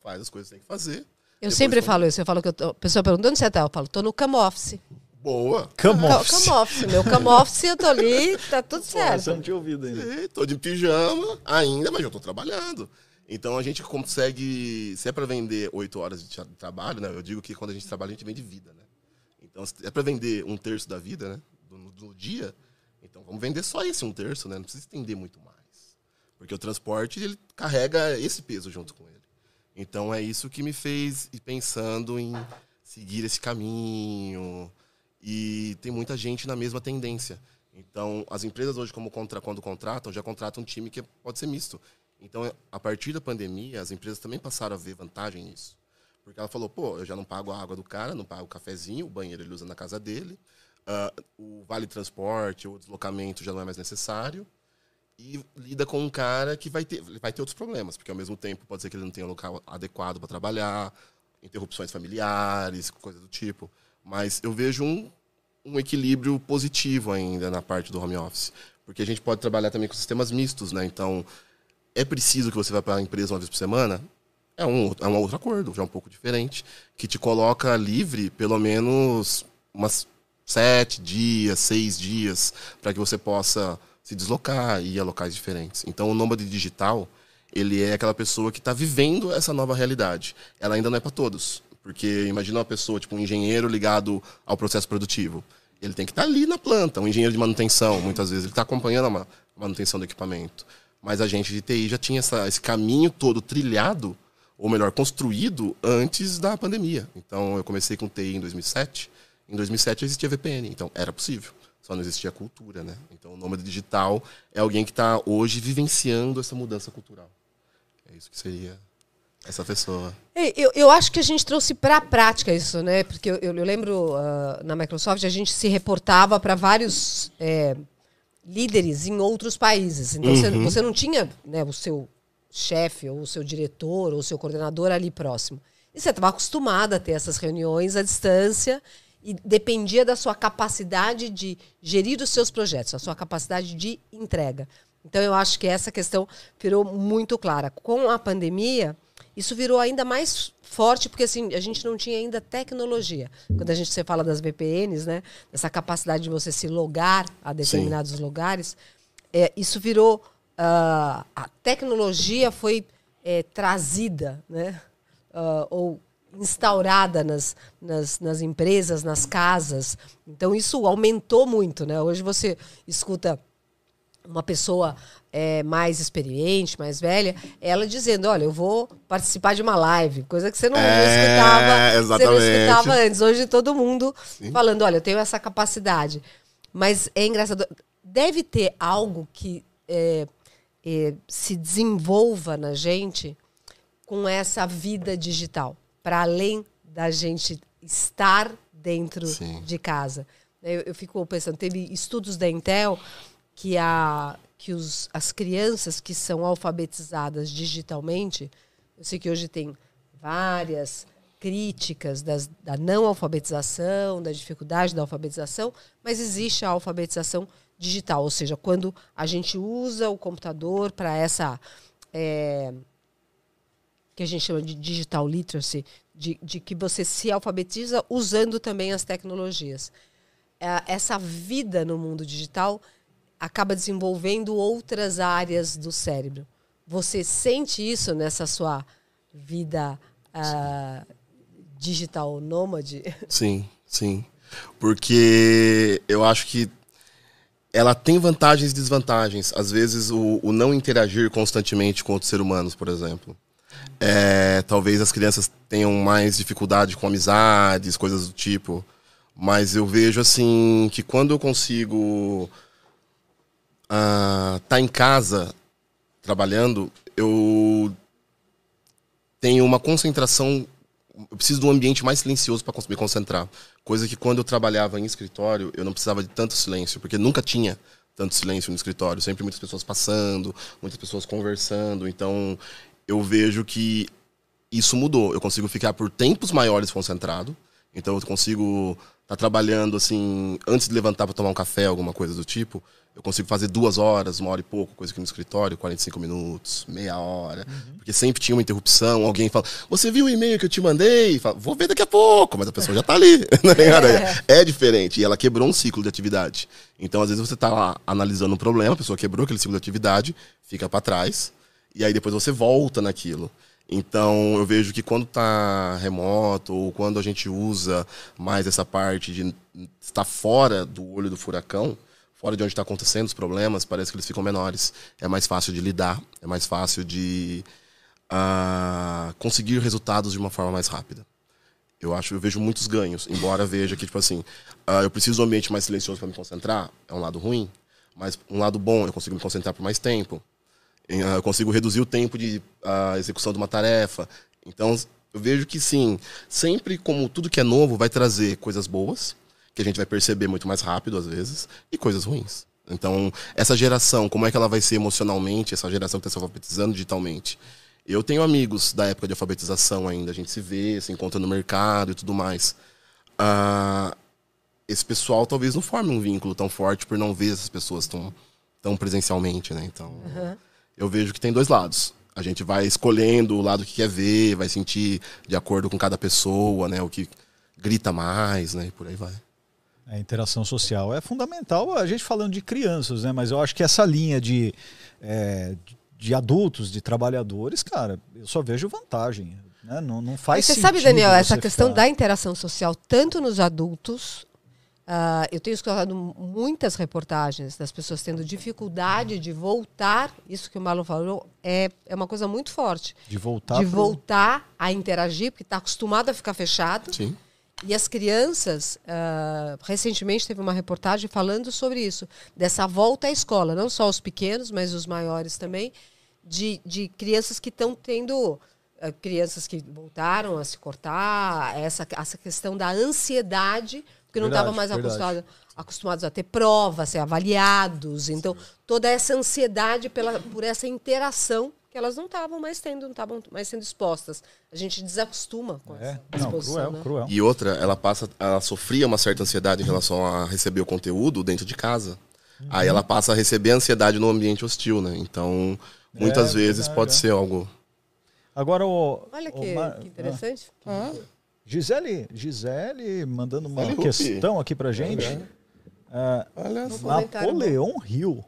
faz as coisas que tem que fazer. Eu sempre falo isso. Eu falo que eu tô, a pessoa pergunta onde você tá? Eu falo, tô no cam office. Boa. Come Ca- office. Cam office. Meu cam office, eu tô ali, tá tudo Você não certo. tinha ouvido ainda. É, tô de pijama ainda, mas eu tô trabalhando. Então a gente consegue, se é para vender oito horas de tra- trabalho, né? Eu digo que quando a gente trabalha a gente vende vida, né? Então se é para vender um terço da vida, né? Do, do dia, então vamos vender só esse um terço, né? Não precisa estender muito mais, porque o transporte ele carrega esse peso junto com ele. Então é isso que me fez ir pensando em seguir esse caminho. E tem muita gente na mesma tendência. Então, as empresas hoje, como contra, quando contratam, já contratam um time que pode ser misto. Então, a partir da pandemia, as empresas também passaram a ver vantagem nisso. Porque ela falou, pô, eu já não pago a água do cara, não pago o cafezinho, o banheiro ele usa na casa dele, ah, o vale transporte ou deslocamento já não é mais necessário. E lida com um cara que vai ter, vai ter outros problemas, porque ao mesmo tempo pode ser que ele não tenha um local adequado para trabalhar, interrupções familiares, coisa do tipo. Mas eu vejo um, um equilíbrio positivo ainda na parte do home office. Porque a gente pode trabalhar também com sistemas mistos, né? Então, é preciso que você vá para a empresa uma vez por semana? É um, é um outro acordo, já um pouco diferente, que te coloca livre pelo menos umas sete dias, seis dias, para que você possa se deslocar e ir a locais diferentes. Então, o nômade digital, ele é aquela pessoa que está vivendo essa nova realidade. Ela ainda não é para todos, porque imagina uma pessoa, tipo um engenheiro ligado ao processo produtivo. Ele tem que estar ali na planta, um engenheiro de manutenção, muitas vezes ele está acompanhando a manutenção do equipamento. Mas a gente de TI já tinha essa- esse caminho todo trilhado, ou melhor, construído antes da pandemia. Então eu comecei com TI em 2007. Em 2007 existia VPN, então era possível. Só não existia cultura, né? Então o nômade digital é alguém que está hoje vivenciando essa mudança cultural. É isso que seria essa pessoa. É, Eu, eu acho que a gente trouxe para a prática isso, né? Porque eu, eu- lembro ah, na Microsoft a gente se reportava para vários é, líderes em outros países. Então você, você não tinha né, o seu chefe, ou o seu diretor, ou o seu coordenador ali próximo. E você estava acostumada a ter essas reuniões à distância e dependia da sua capacidade de gerir os seus projetos, a sua capacidade de entrega. Então eu acho que essa questão virou muito clara. Com a pandemia, isso virou ainda mais forte, porque assim, a gente não tinha ainda tecnologia. Quando a gente você fala das VPNs, né? Essa capacidade de você se logar a determinados lugares, é, isso virou. ah, a tecnologia foi é, trazida, né? Ah, ou instaurada nas, nas, nas empresas, nas casas. Então isso aumentou muito, né? Hoje você escuta uma pessoa é, mais experiente, mais velha, ela dizendo, olha, eu vou participar de uma live, coisa que você não, É, escutava, você não exatamente. escutava antes. Hoje todo mundo falando, olha, eu tenho essa capacidade. Mas é engraçado, deve ter algo que é, é, se desenvolva na gente com essa vida digital, para além da gente estar dentro Sim. de casa. Eu, eu fico pensando, teve estudos da Intel que, a, que os, as crianças que são alfabetizadas digitalmente, eu sei que hoje tem várias críticas das, da não alfabetização, da dificuldade da alfabetização, mas existe a alfabetização digital, ou seja, quando a gente usa o computador para essa é, que a gente chama de digital literacy, de, de que você se alfabetiza usando também as tecnologias. É, Essa vida no mundo digital acaba desenvolvendo outras áreas do cérebro. Você sente isso nessa sua vida ah, digital nômade? Sim, sim. Porque eu acho que ela tem vantagens e desvantagens. Às vezes, o, o não interagir constantemente com outros seres humanos, por exemplo. É, talvez as crianças tenham mais dificuldade com amizades, coisas do tipo. Mas eu vejo, assim, que quando eu consigo estar tá em casa trabalhando, eu tenho uma concentração. Eu preciso de um ambiente mais silencioso para me concentrar. Coisa que quando eu trabalhava em escritório, eu não precisava de tanto silêncio, porque nunca tinha tanto silêncio no escritório. Sempre muitas pessoas passando, muitas pessoas conversando. Então, eu vejo que isso mudou. Eu consigo ficar por tempos maiores concentrado. Então eu consigo estar trabalhando assim, antes de levantar para tomar um café, alguma coisa do tipo, eu consigo fazer duas horas, uma hora e pouco, coisa aqui no escritório, 45 minutos, meia hora. Porque sempre tinha uma interrupção, alguém fala, você viu o e-mail que eu te mandei? Fala, Vou ver daqui a pouco, mas a pessoa já tá ali. né, cara? é diferente. E ela quebrou um ciclo de atividade. Então, às vezes, você tá lá analisando um problema, a pessoa quebrou aquele ciclo de atividade, fica para trás, e aí depois você volta naquilo. Então, eu vejo que quando tá remoto, ou quando a gente usa mais essa parte de estar fora do olho do furacão, fora de onde está acontecendo os problemas, parece que eles ficam menores. É mais fácil de lidar, é mais fácil de ah, conseguir resultados de uma forma mais rápida. Eu acho, eu vejo muitos ganhos, embora veja que, tipo assim, ah, eu preciso de um ambiente mais silencioso para me concentrar, é um lado ruim, mas um lado bom, eu consigo me concentrar por mais tempo. Em, ah, Eu consigo reduzir o tempo de ah, execução de uma tarefa. Então, eu vejo que sim, sempre como tudo que é novo vai trazer coisas boas, que a gente vai perceber muito mais rápido às vezes, e coisas ruins. Então, essa geração, como é que ela vai ser emocionalmente, essa geração que está se alfabetizando digitalmente? Eu tenho amigos da época de alfabetização ainda, a gente se vê, se encontra no mercado e tudo mais. Ah, esse pessoal talvez não forme um vínculo tão forte por não ver essas pessoas tão, tão presencialmente, né? Então, eu vejo que tem dois lados. A gente vai escolhendo o lado que quer ver, vai sentir de acordo com cada pessoa, né? O que grita mais, né? E por aí vai. A interação social é fundamental, a gente falando de crianças, né? Mas eu acho que essa linha de, é, de adultos, de trabalhadores, cara, eu só vejo vantagem. Né? Não, não faz Mas você sentido. sabe, Daniel, essa você questão ficar- da interação social, tanto nos adultos, ah, eu tenho escutado muitas reportagens das pessoas tendo dificuldade de voltar, isso que o Marlon falou, é, é uma coisa muito forte. de voltar. de pro- voltar a interagir, porque está acostumado a ficar fechado. Sim. E as crianças, ah, recentemente teve uma reportagem falando sobre isso, dessa volta à escola, não só os pequenos, mas os maiores também, de, de crianças que estão tendo, ah, crianças que voltaram a se cortar, essa, essa questão da ansiedade, porque não estavam mais acostumados, acostumados a ter provas, ser avaliados. Então, toda essa ansiedade pela, por essa interação que elas não estavam mais tendo, não estavam mais sendo expostas. A gente desacostuma com É, essa não, exposição. cruel, né? cruel. E outra, ela passa, ela sofria uma certa ansiedade em relação a receber o conteúdo dentro de casa. Aí ela passa a receber ansiedade no ambiente hostil, né? Então, muitas É, vezes verdade, pode é. ser algo. Agora o. Olha o que, Mar- que interessante. Ah, Gisele, Gisele mandando uma Gisele questão aqui pra gente. Ah, Olha só. só. Napoleão Hill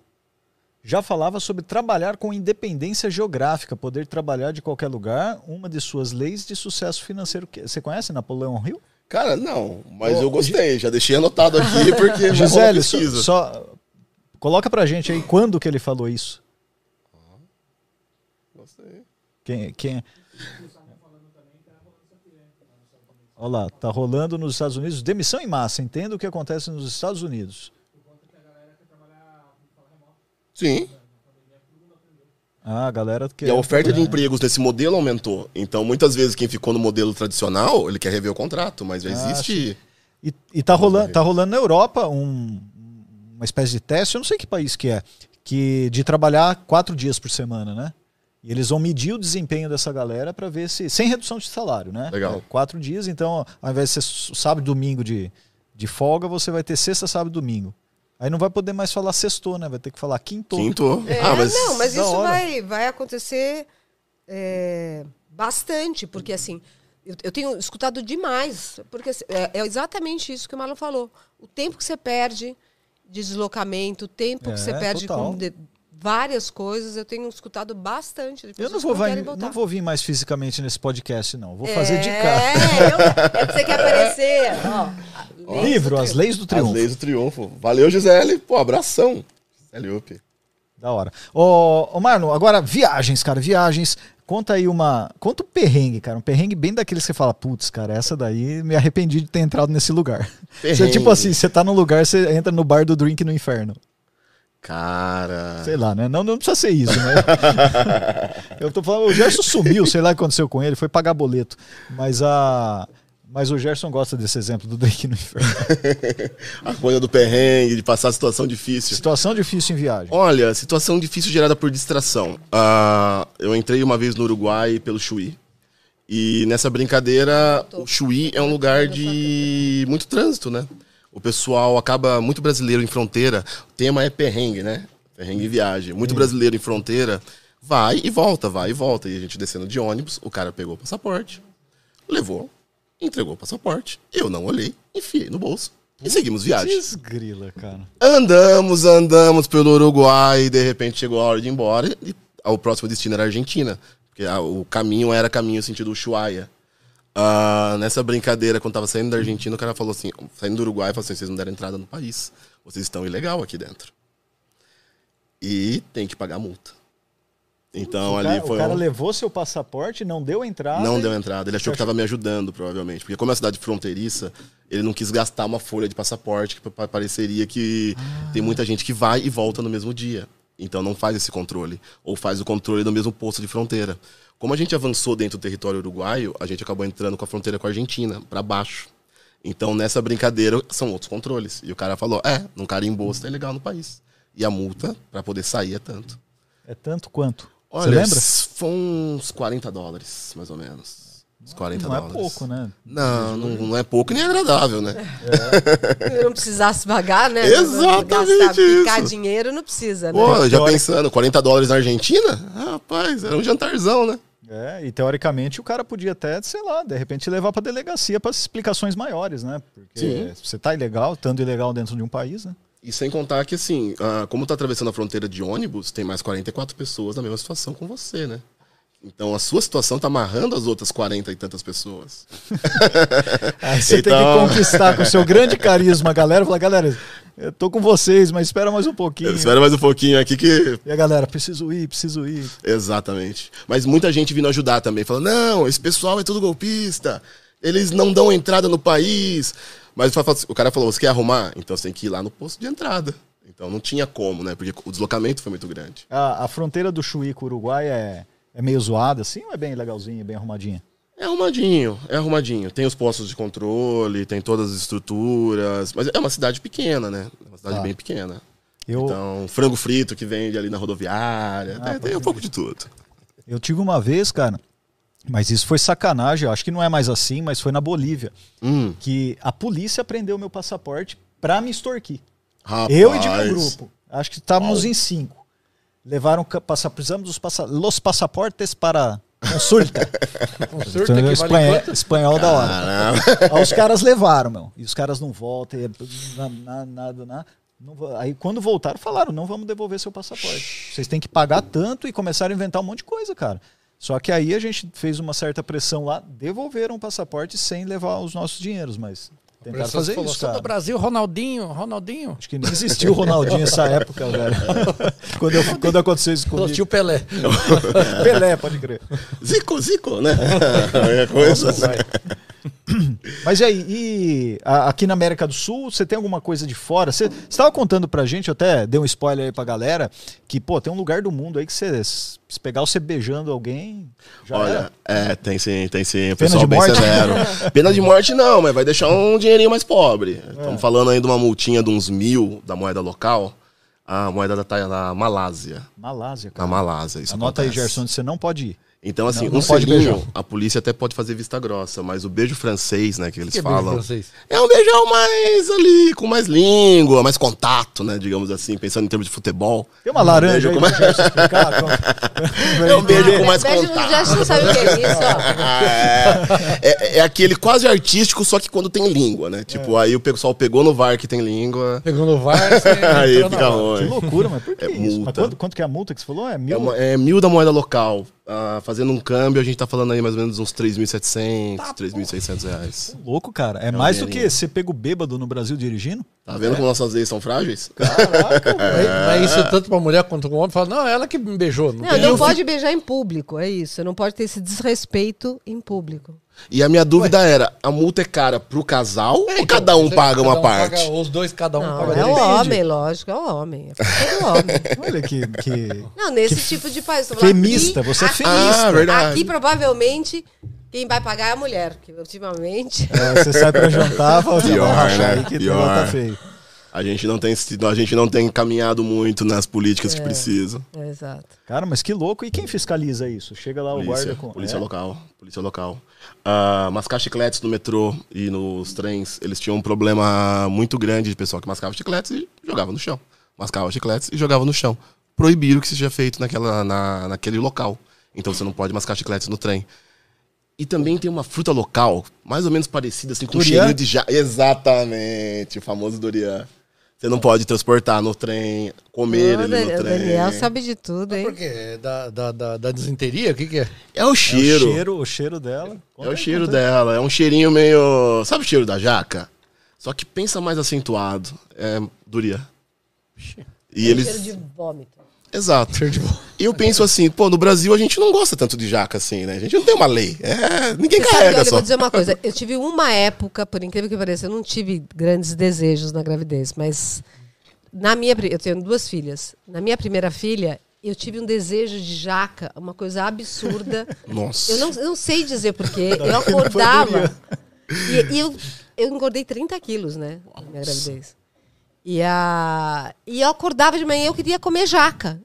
já falava sobre trabalhar com independência geográfica, poder trabalhar de qualquer lugar, uma de suas leis de sucesso financeiro. Que- Você conhece Napoleão Hill? Cara, não, mas Ô, eu gostei, já deixei anotado aqui porque Gisele, só, só coloca pra gente aí quando que ele falou isso. Gostei. Quem, quem... Olha lá, tá rolando nos Estados Unidos demissão em massa. Entenda o que acontece nos Estados Unidos. Sim. Ah, a galera que E a oferta de empregos nesse modelo aumentou. Então, muitas vezes, quem ficou no modelo tradicional, ele quer rever o contrato, mas já Ah, existe. E, e tá, rolando, tá rolando na Europa um- uma espécie de teste, eu não sei que país que é, que de trabalhar quatro dias por semana, né? E eles vão medir o desempenho dessa galera para ver se. Sem redução de salário, né? Legal. É, quatro dios, então, ao invés de ser sábado e domingo de, de folga, você vai ter sexta, sábado e domingo. Aí não vai poder mais falar sextou, né? Vai ter que falar quinto. Quinto. É, ah, mas. não, mas isso vai, vai acontecer é, bastante, porque assim, eu, eu tenho escutado demais, porque assim, é, é exatamente isso que o Marlon falou. O tempo que você perde de deslocamento, o tempo É, que você perde total. com de- várias coisas, eu tenho escutado bastante de Eu pessoas não que vou, vai- não vou vir mais fisicamente nesse podcast, não. Vou fazer de É, cá. eu- você quer aparecer? Ó, Livro, As Leis do As Triunfo. leis do triunfo. Valeu, Gisele. Pô, abração. Gisele Up. Da hora. Ô, ô Marlon, agora viagens, cara, viagens. Conta aí uma. Conta um perrengue, cara. Um perrengue bem daqueles que você fala, putz, cara, essa daí me arrependi de ter entrado nesse lugar. Você, Perrengue. tipo assim, você tá num lugar, você entra no bar do drink no inferno. Cara. Sei lá, né? Não, não precisa ser isso, né? Eu tô falando, o Gerson sumiu, sei lá o que aconteceu com ele, foi pagar boleto. Mas a. Mas o Gerson gosta desse exemplo do drink no inferno. A coisa do perrengue, de passar situação difícil. Situação difícil em viagem. Olha, situação difícil gerada por distração. Ah, eu entrei uma vez no Uruguai pelo Chuí. E nessa brincadeira, o Chuí é um lugar de muito trânsito, né? O pessoal acaba muito brasileiro em fronteira. O tema é perrengue, né? Perrengue e viagem. Muito brasileiro em fronteira vai e volta, vai e volta. E a gente descendo de ônibus, o cara pegou o passaporte, levou, entregou o passaporte. Eu não olhei, enfiei no bolso e seguimos viagem. Desgrila, cara. Andamos, andamos pelo Uruguai e de repente chegou a hora de ir embora e o próximo destino era a Argentina. Porque o caminho era caminho sentido Ushuaia. Ah, nessa brincadeira, quando tava saindo da Argentina, o cara falou assim, saindo do Uruguai, falou assim, vocês não deram entrada no país. Vocês estão ilegal aqui dentro. E tem que pagar multa. Então o, ali cara, foi. o cara um- levou seu passaporte, não deu entrada. Não e- deu entrada. Ele achou que estava me ajudando, provavelmente. Porque como é uma cidade fronteiriça, ele não quis gastar uma folha de passaporte, que pa- pareceria que tem muita gente que vai e volta no mesmo dia. Então não faz esse controle. Ou faz o controle no mesmo posto de fronteira. Como a gente avançou dentro do território uruguaio, a gente acabou entrando com a fronteira com a Argentina, para baixo. Então nessa brincadeira são outros controles. E o cara falou: é, não carimbou, você tá ilegal no país. E a multa, para poder sair, é tanto. É tanto quanto? Olha, Você lembra? Foi uns 40 dólares, mais ou menos. Uns 40 Não é dólares. pouco, né? Não, não, não é pouco nem agradável, né? Eu não precisasse pagar, né? Exatamente Gastar, picar isso. dinheiro não precisa, né? Pô, já pensando, 40 dólares na Argentina? Rapaz, era um jantarzão, né? É, e teoricamente o cara podia até, sei lá, de repente levar pra delegacia para explicações maiores, né? Porque Sim. você tá ilegal, estando ilegal dentro de um país, né? E sem contar que, assim, ah, como tá atravessando a fronteira de ônibus, tem mais 44 pessoas na mesma situação com você, né? Então a sua situação tá amarrando as outras 40 e tantas pessoas. Aí você tem que Então- conquistar com o seu grande carisma a galera, falar, galera, eu tô com vocês, mas espera mais um pouquinho. Espera mais um pouquinho aqui que E a galera, preciso ir, preciso ir. Exatamente. Mas muita gente vindo ajudar também, falando: não, esse pessoal é tudo golpista, eles não dão entrada no país. Mas o cara falou: você quer arrumar? Então você tem que ir lá no posto de entrada. Então não tinha como, né? Porque o deslocamento foi muito grande. A, a fronteira do Chuí com o Uruguai é, é meio zoada, assim, ou é bem legalzinha, bem arrumadinha? É arrumadinho, é arrumadinho. Tem os postos de controle, tem todas as estruturas. Mas é uma cidade pequena, né? É uma cidade Tá. bem pequena. Eu, Então, frango frito que vende ali na rodoviária. Ah, tem, tem um pouco de tudo. eu tive uma vez, cara, mas isso foi sacanagem, eu acho que não é mais assim, mas foi na Bolívia, Hum, que a polícia prendeu meu passaporte pra me extorquir. rapaz. Eu e de meu grupo. Acho que estávamos em cinco. Levaram, passa, precisamos dos passa, los passaportes para consulta. Consulta Então, que vale espanhol, quanto? espanhol da hora. Aí os caras levaram, meu. E os caras não voltam. E é na- na- nada, nada. Não aí quando voltaram, falaram: não vamos devolver seu passaporte. Vocês têm que pagar tanto e começaram a inventar um monte de coisa, cara. Só que aí a gente fez uma certa pressão lá, devolveram o passaporte sem levar os nossos dinheiros, mas tentaram fazer falou, isso, "Sou cara. do Brasil, Ronaldinho, Ronaldinho. Acho que nem existiu o Ronaldinho nessa época, velho. quando, eu- quando aconteceu isso O comigo. tio Pelé. Pelé, pode crer. Zico, zico, né? É coisa. Mas e aí, e a- aqui na América do Sul, você tem alguma coisa de fora? Você estava contando pra gente, eu até dei um spoiler aí pra galera, que, pô, tem um lugar do mundo aí que você, se pegar você beijando alguém, já Olha, era. é, tem sim, tem sim. O Pena pessoal de bem morte? severo. Pena de morte não, mas vai deixar um dinheirinho mais pobre. É. Estamos falando aí de uma multinha de uns mil da moeda local. A moeda da, da Malásia. Malásia, Na cara. Malásia, isso Anota aí, acontece. Gerson, onde você não pode ir. Então, assim, Não- não um selinho, beijar. a polícia até pode fazer vista grossa, mas o beijo francês, né, que eles Que beijo falam. francês? É um beijão mais ali, com mais língua, mais contato, né, digamos assim, pensando em termos de futebol. Tem uma laranja aí beijo Gerson explicar? Como- É um beijo com mais Beijo contato. gesto, não sabe o que é isso, ó. é, é, é aquele quase artístico, só que quando tem língua, né? Tipo, aí o pessoal pegou no VAR que tem língua. Pegou no VAR, você aí fica hora. Que loucura, mas por que É isso? Mas multa. quanto, quanto que é a multa que você falou? É mil? É, uma- é mil da moeda local. Ah, fazendo um câmbio, a gente tá falando aí mais ou menos uns 3.700, 3.600 reais. Louco, cara. É, um mais do que você pega o bêbado no Brasil dirigindo? Tá vendo como nossas leis são frágeis? Caraca, Mas, mas isso tanto pra mulher quanto com homem, fala, não, ela que me beijou. Não Não, não pode beijar em público, é isso. Não pode ter esse desrespeito em público. E a minha dúvida era, a multa é cara pro casal ou Então, cada um paga uma cada um parte? paga- os dois, cada um Não, paga é o homem, lógico, é o homem. É do homem. Olha que, que Não, nesse tipo de país. tô falando femista. aqui- Você é aqui- femista. Ah, verdade. Aqui, provavelmente, quem vai pagar é a mulher, porque ultimamente. É, você sai pra jantar, fala, Pior, "Vamos rachar né? aí que o Pior. tá feio. A gente não tem, sido- a gente não tem caminhado muito nas políticas que precisam. É, exato. Cara, mas que louco. E quem fiscaliza isso? Chega lá o Polícia, guarda com. polícia É? local, polícia local. Ah, mascar chicletes no metrô e nos trens, eles tinham um problema muito grande de pessoal que mascava chicletes e jogava no chão. Mascava chicletes e jogava no chão. Proibiram que seja feito naquela, na, naquele local. Então você não pode mascar chicletes no trem. E também tem uma fruta local, mais ou menos parecida assim, com Durian? cheirinho de já. Exatamente, o famoso durian. Você não pode transportar no trem, comer Ô, ele no o trem. Daniel sabe de tudo, hein? Por quê? É Da, da, da, da desinteria? O que, que é? É o É cheiro. o cheiro, o cheiro dela. É o cheiro dela, é um cheirinho meio. Sabe o cheiro da jaca? Só que pensa mais acentuado. É durian. E eles. Cheiro de vômito. Exato. E eu penso assim, pô, no Brasil a gente não gosta tanto de jaca assim, né? A gente não tem uma lei. É, ninguém Você sabe, carrega eu só. vou dizer uma coisa. Eu tive uma época, por incrível que pareça, eu não tive grandes desejos na gravidez, mas na minha, eu tenho duas filhas. Na minha primeira filha, eu tive um desejo de jaca, uma coisa absurda. Nossa. Eu não, eu não sei dizer porquê. Eu acordava. E, e eu, eu engordei 30 quilos, né? Na minha gravidez. E, a, e eu acordava de manhã e eu queria comer jaca.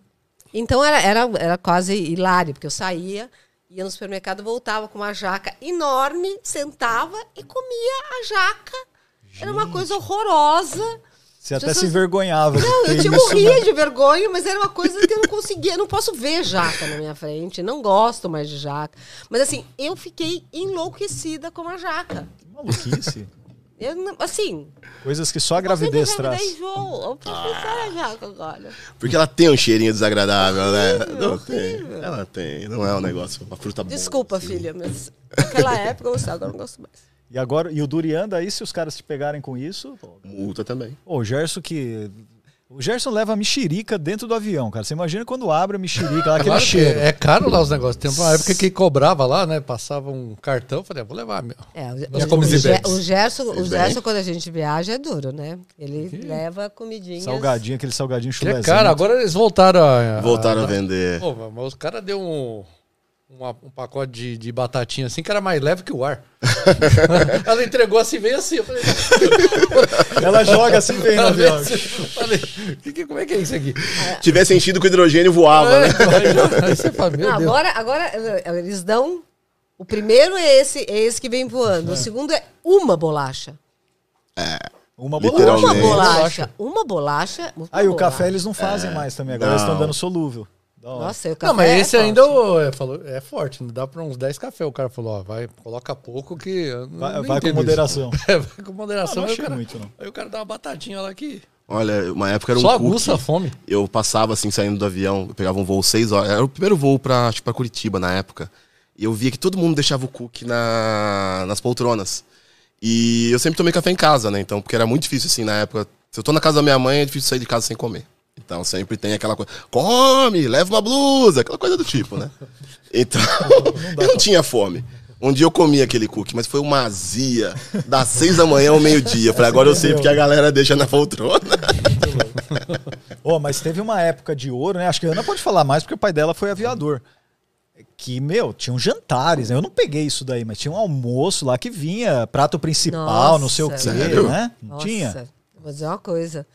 Então era, era, era quase hilário, porque eu saía, ia no supermercado, voltava com uma jaca enorme, sentava e comia a jaca. Era uma coisa horrorosa. Você até pessoas- se envergonhava. Não, eu te isso, morria né? de vergonha, mas era uma coisa que eu não conseguia. Eu não posso ver jaca na minha frente. Não gosto mais de jaca. Mas assim, eu fiquei enlouquecida com a jaca. Maluquice. Eu, não- assim. Coisas que só a gravidez traz. João. Eu pensar na jaca agora. Porque ela tem um cheirinho desagradável, né? Não tem. Ela tem. Não é um negócio, uma fruta boa. Desculpa, assim. filha, mas naquela época eu gostava, agora eu não gosto mais. E agora, e o Durian, daí, se os caras te pegarem com isso, pô, Multa também. O Gerson que. O Gerson leva a mexerica dentro do avião, cara. Você imagina quando abre a mexerica lá, aquele Claro que cheiro. é caro lá os negócios. Tem uma época que cobrava lá, né? Passava um cartão, falei, ah, vou levar meu. É, o, o, o, Ge- Ibex. o Gerson, o? Gerson, quando a gente viaja, é duro, né? Ele leva comidinhas. Salgadinho, aquele salgadinho Que chulezinho. é caro, agora eles voltaram a. Voltaram a vender. Pô, mas os caras deu um, uma- um pacote de, de batatinha assim que era mais leve que o ar. Ela entregou assim, veio assim. Eu falei, Ela joga assim ela veio avião. assim, falei que, que- como é que é isso aqui? Tivesse enchido com hidrogênio, voava, né? Aí você fala, Não, agora, agora eh, eles dão. O primeiro é esse, é esse que vem voando. O segundo é uma bolacha. Uma Literalmente. Uma bolacha. bolacha. Uma bolacha. uma Aí o bolacha. café eles não fazem mais também. Agora eles estão Não. dando solúvel. Nossa, e o café. Não, mas é esse forte. ainda é, falou, é forte, não dá pra uns 10 cafés. O cara falou, ó, vai, coloca pouco que. eu não- Vai- não vai com moderação. É, vai com moderação. Ah, não aí, o achei cara, muito, não. aí o cara dá uma batatinha lá que. Olha, uma época era um Só aguça a fome. Eu passava assim, saindo do avião, eu pegava um voo 6 horas. Era o primeiro voo pra, acho, que pra Curitiba na época. E eu via que todo mundo deixava o cookie na, nas poltronas. E eu sempre tomei café em casa, né? Então, porque era muito difícil, assim, na época. Se eu tô na casa da minha mãe, é difícil sair de casa sem comer. Então sempre tem aquela coisa, come, leva uma blusa, aquela coisa do tipo, né? Então, eu não tinha fome. Um dia eu comi aquele cookie, mas foi uma azia das seis da manhã ao meio-dia. Falei, agora eu sei porque a galera deixa na poltrona. Ô, mas teve uma época de ouro, né? Acho que a Ana pode falar mais porque o pai dela foi aviador. Que, meu, tinham jantares, né? Eu não peguei isso daí, mas tinha um almoço lá que vinha, prato principal, Nossa, não sei o quê, sério? né? Não Nossa, tinha? Vou dizer uma coisa.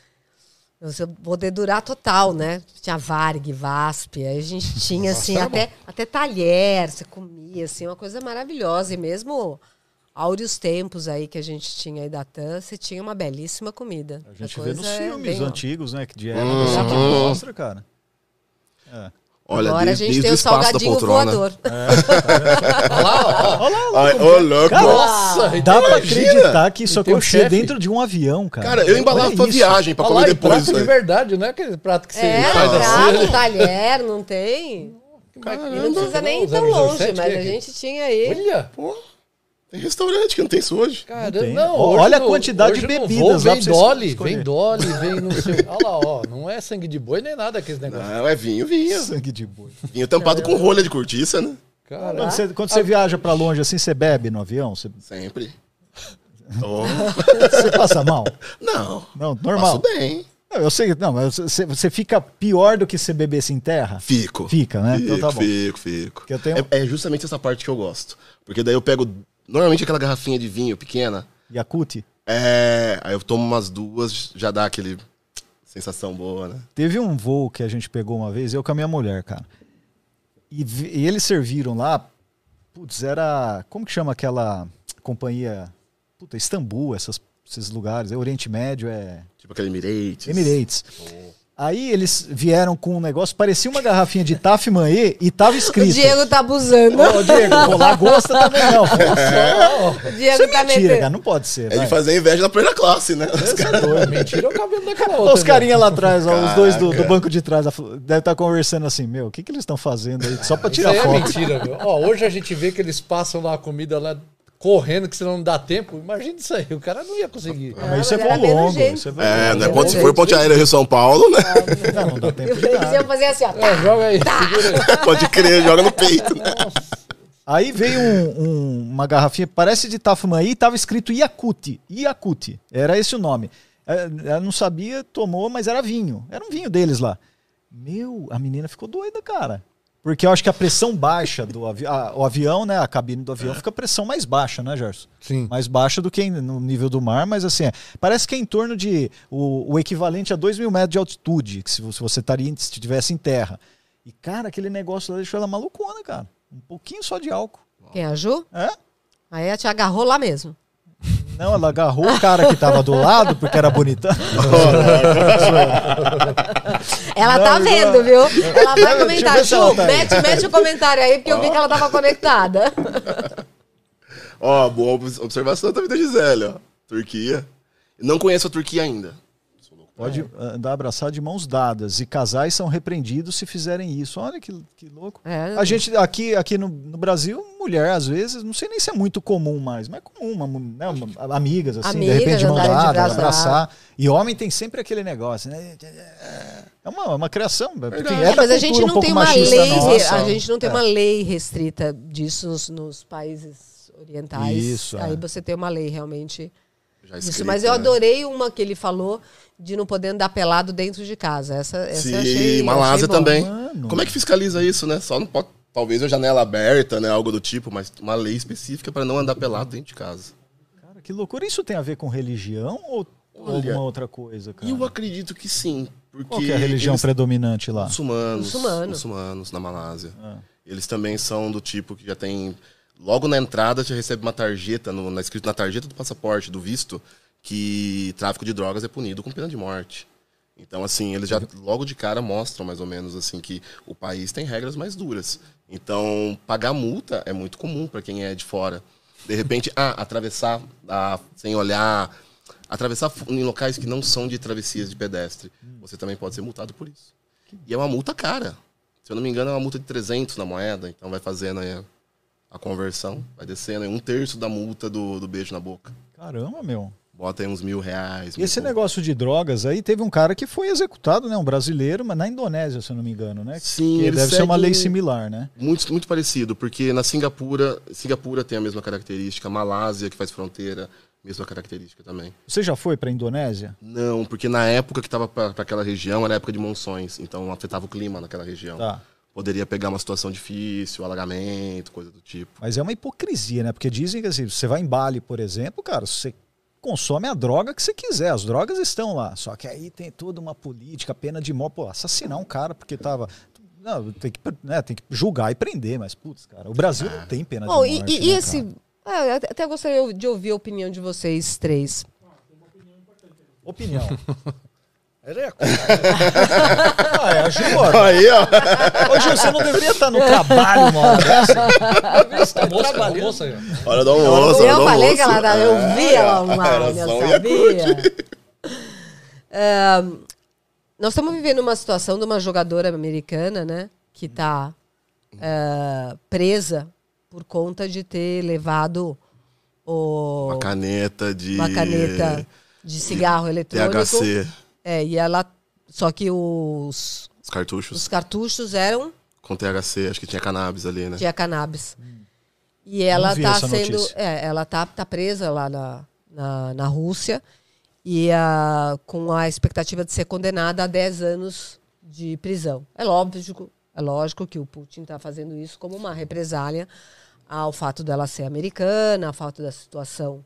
Você poder durar total, né? Tinha Varg, VASP, aí a gente tinha, assim, era até, até talher, você comia, assim, uma coisa maravilhosa. E mesmo áureos tempos aí que a gente tinha aí da TAM, você tinha uma belíssima comida. A gente A vê nos é filmes bem- antigos, né? que De época, assim, que mostra, cara. É. Olha, Agora a desde, gente desde tem o o espaço da salgadinho poltrona. voador. Ai, ô, louco. Nossa, Dá pra acreditar que isso acontecia dentro de um avião, cara. Cara, eu embalava Olha pra viagem pra Olha comer lá, depois. prato isso de verdade, não é aquele prato que você É, faz prato, assim. talher, não tem? E não precisa nem ir tão longe, mas a gente tinha aí. Olha, Pô, tem restaurante que não tem isso hoje. caramba. Não, hoje olha a quantidade de bebidas lá Vem Dolly, escolher. vem Dolly, vem não sei. Olha lá, ó, não é sangue de boi nem nada aqueles negócios. Não, é vinho, vinho. Sangue de boi. Vinho tampado com rolha de cortiça, né? Cara, Quando você, quando você viaja pra longe assim, você bebe no avião? Você, Sempre. Oh, você passa mal? não. Não, normal. Passo bem. Não, Eu sei, não, mas você, você fica pior do que você bebesse em terra? Fico. Fica, né? Fico, Então tá bom. fico, fico. Tenho- é, é justamente essa parte que eu gosto. Porque daí eu pego, normalmente aquela garrafinha de vinho pequena, Yakut? É, aí eu tomo umas duas, já dá aquele sensação boa, né? Teve um voo que a gente pegou uma vez, eu com a minha mulher, cara. E, e eles serviram lá, putz, era. Como que chama aquela companhia? Puta, Istambul, essas, esses lugares. É Oriente Médio, é. Tipo aquele Emirates. Emirates. Aí eles vieram com um negócio, parecia uma garrafinha de Taf Manhê e tava O escrito. Diego tá abusando. Ô, Diego, pô, lagosta também não. Fala só. O Isso Diego é tá mentira, metendo. cara, não pode ser. É vai. de fazer inveja na primeira classe, né? Os caras- Mentira é o cabelo daquela outra. Os carinha lá atrás, ó, os dois do, do banco de trás, deve estar conversando assim, meu, o que, que eles estão fazendo aí? Só pra Isso tirar aí é foto. mentira, meu. Ó, hoje a gente vê que eles passam lá a comida lá correndo, que senão não dá tempo. Imagina isso aí, o cara não ia conseguir. Ah, mas isso é voo longo. gente. Isso é voo É, longo. né? Quando se for Ponte Aérea Rio São Paulo, né? Não, não dá tempo Eles iam fazer assim, ó. É, joga aí, segura aí. Pode crer, joga no peito. né? Aí veio um- um- uma garrafinha, parece de Tafumaí, e tava escrito Yakuti. Yakuti. Era esse o nome. É, Ela não sabia, tomou, mas era vinho. Era um vinho deles lá. Meu, a menina ficou doida, cara. Porque eu acho que a pressão baixa do avi a- o avião, né? A cabine do avião fica a pressão mais baixa, né, Gerson? Sim. Mais baixa do que no nível do mar, mas assim, é, parece que é em torno de o, o equivalente a 2 mil metros de altitude, que se, se você estaria, se estivesse em terra. E, cara, aquele negócio lá deixou ela malucona, cara. Um pouquinho só de álcool. Quem, a Ju? É? Aí ela te agarrou lá mesmo. Não, ela agarrou o cara que tava do lado, porque era bonita. Ela Não, tá não. vendo, viu? Ela vai comentar. Ju, tá mete, mete o comentário aí, porque eu vi que ela tava conectada. Ó, boa ob- observação também da Gisele, ó. Turquia. Não conheço a Turquia ainda. Pode andar abraçado de mãos dadas. E casais são repreendidos se fizerem isso. Olha que, que louco. É. A gente aqui, aqui no, no Brasil, mulher, às vezes, não sei nem se é muito comum mais, mas é comum, uma, né, uma- amigas, assim, Amigas de repente de mão dada, abraçar. E homem tem sempre aquele negócio, né? É uma, uma criação. É, é da mas a gente um não pouco tem uma lei, nossa. a gente não tem É. uma lei restrita disso nos, nos países orientais. Isso, Aí é. você tem uma lei realmente escrito, Mas eu né? adorei uma que ele falou de não poder andar pelado dentro de casa. Essa, essa Sim, eu achei, Malásia achei também. Mano. Como é que fiscaliza isso, né? Só não pode. Talvez a janela aberta, né? Algo do tipo, mas uma lei específica para não andar pelado dentro de casa. Cara, que loucura. Isso tem a ver com religião ou Olha, alguma outra coisa, cara? Eu acredito que sim. Porque Qual que é a religião eles- predominante lá? Muçulmanos. Muçulmano. Muçulmanos na Malásia. Ah. Eles também são do tipo que já tem. Logo na entrada já recebe uma tarjeta, no, na, escrito na tarjeta do passaporte, do visto, que tráfico de drogas é punido com pena de morte. Então, assim, eles já logo de cara mostram mais ou menos assim que o país tem regras mais duras. Então, pagar multa é muito comum para quem é de fora. De repente, ah, atravessar ah, sem olhar, atravessar em locais que não são de travessias de pedestre, você também pode ser multado por isso. E é uma multa cara. Se eu não me engano, é uma multa de 300 na moeda, então vai fazendo aí a, conversão, vai descendo um terço da multa do, do beijo na boca. Caramba, meu. Bota aí uns mil reais. E esse pouco. negócio de drogas aí, teve um cara que foi executado, né? Um brasileiro, mas na Indonésia, se eu não me engano, né? Sim, que deve ser uma lei similar, né? Muito, muito parecido, porque na Singapura, Singapura tem a mesma característica, Malásia, que faz fronteira, mesma característica também. Você já foi pra Indonésia? Não, porque na época que estava para aquela região, era época de monções, então afetava o clima naquela região. Tá. Poderia pegar uma situação difícil, alagamento, coisa do tipo. Mas é uma hipocrisia, né? Porque dizem que assim, você vai em Bali, por exemplo, cara, você consome a droga que você quiser. As drogas estão lá. Só que aí tem toda uma política, pena de morte. Pô, assassinar um cara porque tava. Não, tem que, né, tem que julgar e prender, mas, putz, cara, o Brasil não tem pena Bom, de e, morte. e- e né, esse. Ah, até gostaria de ouvir a opinião de vocês três. Opinião. Ele é ah, é a ó. Aí, ó. Ô, Ju, você não deveria estar no trabalho uma hora dessa. a moça, a moça aí, ó. Hora do almoço, hora eu falei que ela tava. Eu É, vi ela era eu sabia. Ah, nós estamos vivendo uma situação de uma jogadora americana, né? Que está presa por conta de ter levado o, Uma caneta de. uma caneta de cigarro eletrônico. THC, É, e ela. Só que os, os cartuchos. os cartuchos eram Com THC, acho que tinha cannabis ali, né? tinha cannabis. E ela tá sendo. É, ela tá, tá presa lá na, na, na Rússia e a, com a expectativa de ser condenada a 10 anos de prisão. É lógico, é lógico que o Putin está fazendo isso como uma represália ao fato dela ser americana, ao fato da situação.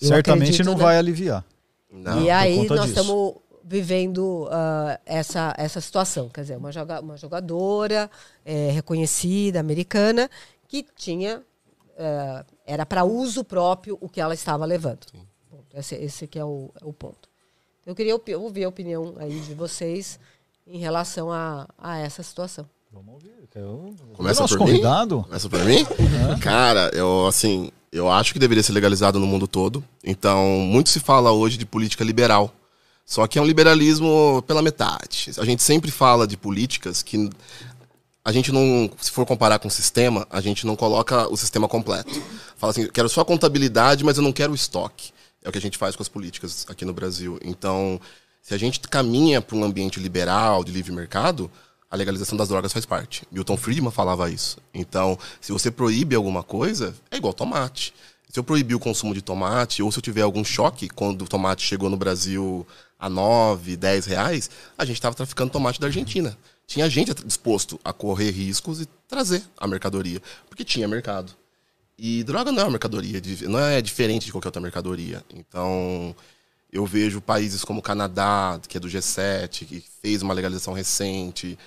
Eu Certamente acredito, não né? vai aliviar. Não. e aí nós estamos vivendo ah, essa, essa situação. Quer dizer, uma, joga, uma jogadora eh, reconhecida, americana, que tinha. eh, era para uso próprio o que ela estava levando. Esse, esse que é o, é o ponto. Eu queria ouvir a opinião aí de vocês em relação a, a essa situação. Vamos ouvir. eu- Começa por mim? convidado. Começa por mim? Cara, eu assim, eu acho que deveria ser legalizado no mundo todo. Então, muito se fala hoje de política liberal. Só que é um liberalismo pela metade. A gente sempre fala de políticas que a gente não, se for comparar com o sistema, a gente não coloca o sistema completo. Fala assim, quero só a contabilidade, mas eu não quero o estoque. É o que a gente faz com as políticas aqui no Brasil. Então, se a gente caminha para um ambiente liberal, de livre mercado, a legalização das drogas faz parte. Milton Friedman falava isso. Então, se você proíbe alguma coisa, é igual tomate. Se eu proibir o consumo de tomate, ou se eu tiver algum choque quando o tomate chegou no Brasil a 9, 10 reais, a gente estava traficando tomate da Argentina. Tinha gente disposto a correr riscos e trazer a mercadoria, porque tinha mercado. E droga não é uma mercadoria, não é diferente de qualquer outra mercadoria. Então, eu vejo países como o Canadá, que é do G7, que fez uma legalização recente,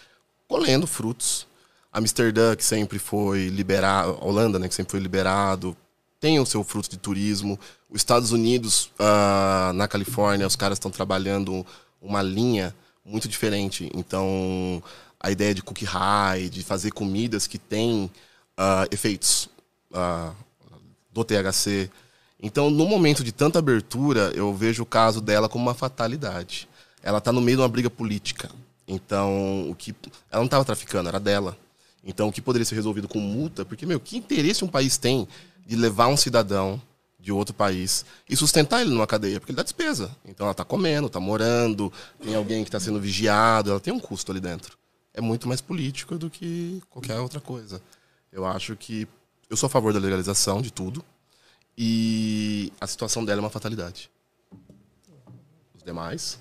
colhendo frutos. Amsterdã, que sempre foi liberado, Holanda, né, que sempre foi liberado, tem o seu fruto de turismo. Os Estados Unidos, ah, na Califórnia, os caras estão trabalhando uma linha muito diferente. Então, a ideia de cookie high, de fazer comidas que têm ah, efeitos ah, do THC. Então, no momento de tanta abertura, eu vejo o caso dela como uma fatalidade. Ela está no meio de uma briga política. Então, o que ela não estava traficando, era dela. Então, o que poderia ser resolvido com multa? Porque, meu, que interesse um país tem de levar um cidadão de outro país e sustentar ele numa cadeia? Porque ele dá despesa. Então, ela está comendo, está morando, tem alguém que está sendo vigiado, ela tem um custo ali dentro. É muito mais político do que qualquer outra coisa. Eu acho que eu sou a favor da legalização de tudo e a situação dela é uma fatalidade. Os demais,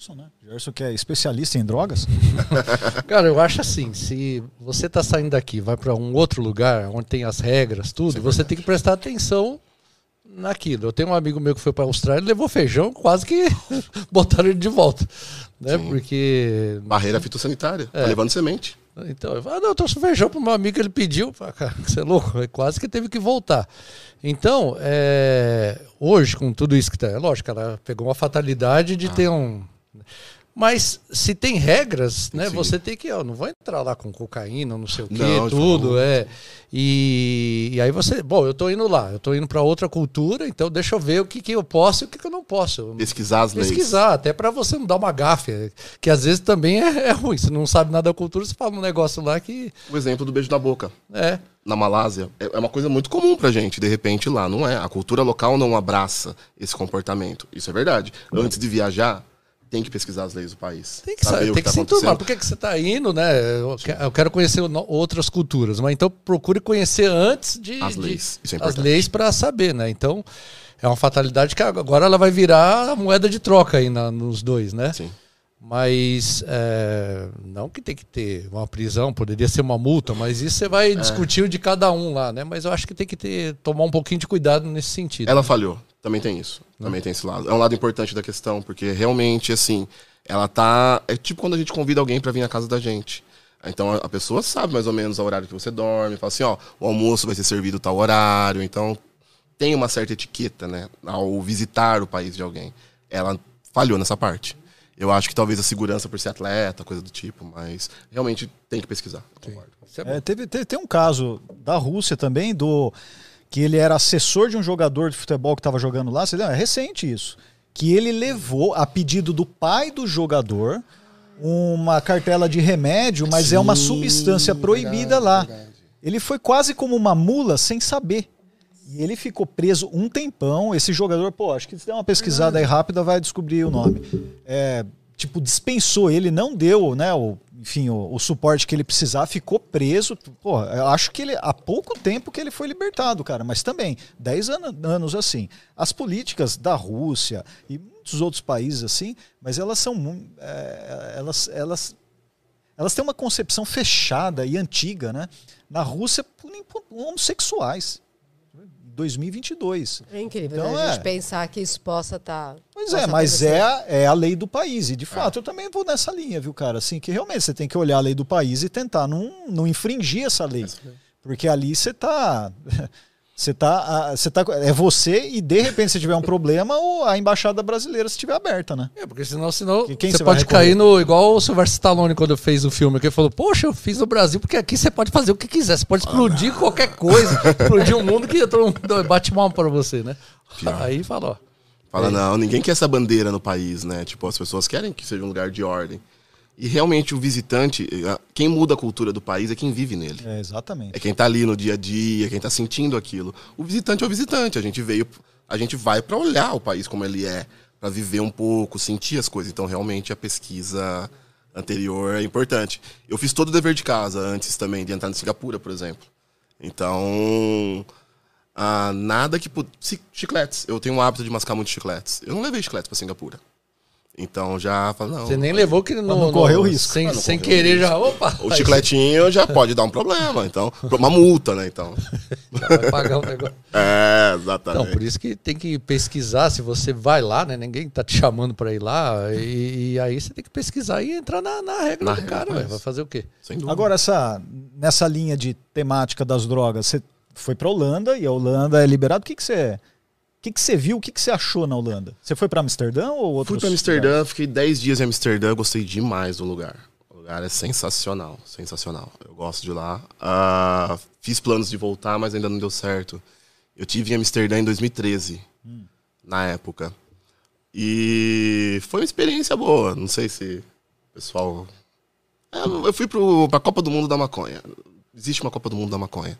Gerson, né? Gerson que é especialista em drogas. Cara, eu acho assim, se você tá saindo daqui, vai para um outro lugar onde tem as regras, tudo, você tem que prestar atenção naquilo. Eu tenho um amigo meu que foi para a Austrália, levou feijão, quase que botaram ele de volta, né? Porque barreira fitossanitária, tá levando semente. então, eu falei, ah, não, eu trouxe feijão pro meu amigo, ele pediu. Falei, cara, você é louco? Aí Quase que teve que voltar. Então, é, hoje, com tudo isso que tá, é lógico, ela pegou uma fatalidade de ter um. Mas se tem regras, né? seguir. Você tem que, ó, não vou entrar lá com cocaína, não sei o quê, Não, tudo, é. E, e aí você, bom, eu tô indo lá, eu tô indo para outra cultura, então deixa eu ver o que, que eu posso e o que, que eu não posso. Pesquisar as leis. Pesquisar, até para você não dar uma gafe, que às vezes também é, é ruim. Você não sabe nada da cultura, você fala um negócio lá que. O exemplo do beijo na boca. É. Na Malásia, é é uma coisa muito comum pra gente, de repente lá, não é? A cultura local não abraça esse comportamento. Isso é verdade. Antes de viajar, tem que pesquisar as leis do país. Tem que, saber tem que, tá se enturmar. Por que, que você está indo, né? Eu que- eu quero conhecer no- outras culturas, mas então procure conhecer antes de. As de- leis, isso é as leis para saber, né? Então é uma fatalidade que agora ela vai virar a moeda de troca aí na- nos dois, né? Sim. Mas é, não que tem que ter uma prisão, poderia ser uma multa, mas isso você É. vai discutir o de cada um lá, né? Mas eu acho que tem que ter, tomar um pouquinho de cuidado nesse sentido. Ela falhou. Também tem isso. Também tem esse lado. É um lado importante da questão, porque realmente, assim, ela tá. É tipo quando a gente convida alguém pra vir na casa da gente. Então a- pessoa sabe mais ou menos o horário que você dorme, fala assim, ó, o almoço vai ser servido tal horário, então tem uma certa etiqueta, né, ao visitar o país de alguém. Ela falhou nessa parte. Eu acho que talvez a segurança por ser atleta, coisa do tipo, mas realmente tem que pesquisar. é. É, teve, teve- tem um caso da Rússia também, do que ele era assessor de um jogador de futebol que estava jogando lá. Você lembra? É recente isso. Que ele levou, a pedido do pai do jogador, uma cartela de remédio, mas é uma substância proibida lá. Ele foi quase como uma mula sem saber. E ele ficou preso um tempão. Esse jogador, pô, acho que se der uma pesquisada aí rápida vai descobrir o nome. É, tipo, dispensou ele, não deu, né, o, enfim, o, o suporte que ele precisava, ficou preso. Pô, eu acho que ele, há pouco tempo que ele foi libertado, cara, mas também, 10 ano- anos assim. As políticas da Rússia e muitos outros países assim, mas elas são muito. elas, elas, elas têm uma concepção fechada e antiga, né? Na Rússia, punem homossexuais. 2022. É incrível, Então, né? A gente é. pensar que isso possa estar. Pois é, mas é, a- é a lei do país. E de fato, eu também vou nessa linha, viu, cara? Assim, que realmente você tem que olhar a lei do país e tentar não, não infringir essa lei. Porque ali você tá. Você tá, ah, você tá. É você e de repente, se tiver um problema, ou a embaixada brasileira se estiver aberta, né? É, porque senão, senão Que- quem você pode cair no. Igual o Sylvester Stallone quando fez o filme, que ele falou: Poxa, eu fiz no Brasil, porque aqui você pode fazer o que quiser, você pode explodir qualquer coisa, explodir o mundo que todo mundo bate mal pra você, né? Pior. Aí falou: Fala, não, ninguém quer essa bandeira no país, né? Tipo, as pessoas querem que seja um lugar de ordem. E realmente o visitante, eh, quem muda a cultura do país é quem vive nele. É, exatamente. É quem tá ali no dia a dia, quem tá sentindo aquilo. O visitante é o visitante. A gente veio, a gente vai para olhar o país como ele é, para viver um pouco, sentir as coisas. Então, realmente, a pesquisa anterior é importante. Eu fiz todo o dever de casa antes também de entrar em Singapura, por exemplo. Então, ah, nada que chicletes. Eu tenho o hábito de mascar muito chicletes. Eu não levei chicletes para Singapura. Então já não. Você nem levou que não, não correr o risco. Sem, Ah, sem querer risco. já. Opa! O chicletinho já pode dar um problema, então. Uma multa, né? Então. Já vai pagar o negócio. É, Então, exatamente. por isso que tem que pesquisar se você vai lá, né? Ninguém tá te chamando pra ir lá. E, e aí você tem que pesquisar e entrar na, na regra Na do regra, cara. Vai fazer o quê? Sem dúvida. Agora, essa, nessa linha de temática das drogas, você foi pra Holanda e a Holanda é liberado. O que, que você. O que, que você viu? O que, que você achou na Holanda? Você foi pra Amsterdã ou outro? Fui pra Amsterdã, fiquei 10 dias em Amsterdã, gostei demais do lugar. O lugar é sensacional, sensacional. Eu gosto de lá. Ah, fiz planos de voltar, mas ainda não deu certo. Eu tive em Amsterdã em 2013, na época. E foi uma experiência boa. Não sei se o pessoal. É, eu fui pro, pra Copa do Mundo da Maconha. Existe uma Copa do Mundo da Maconha.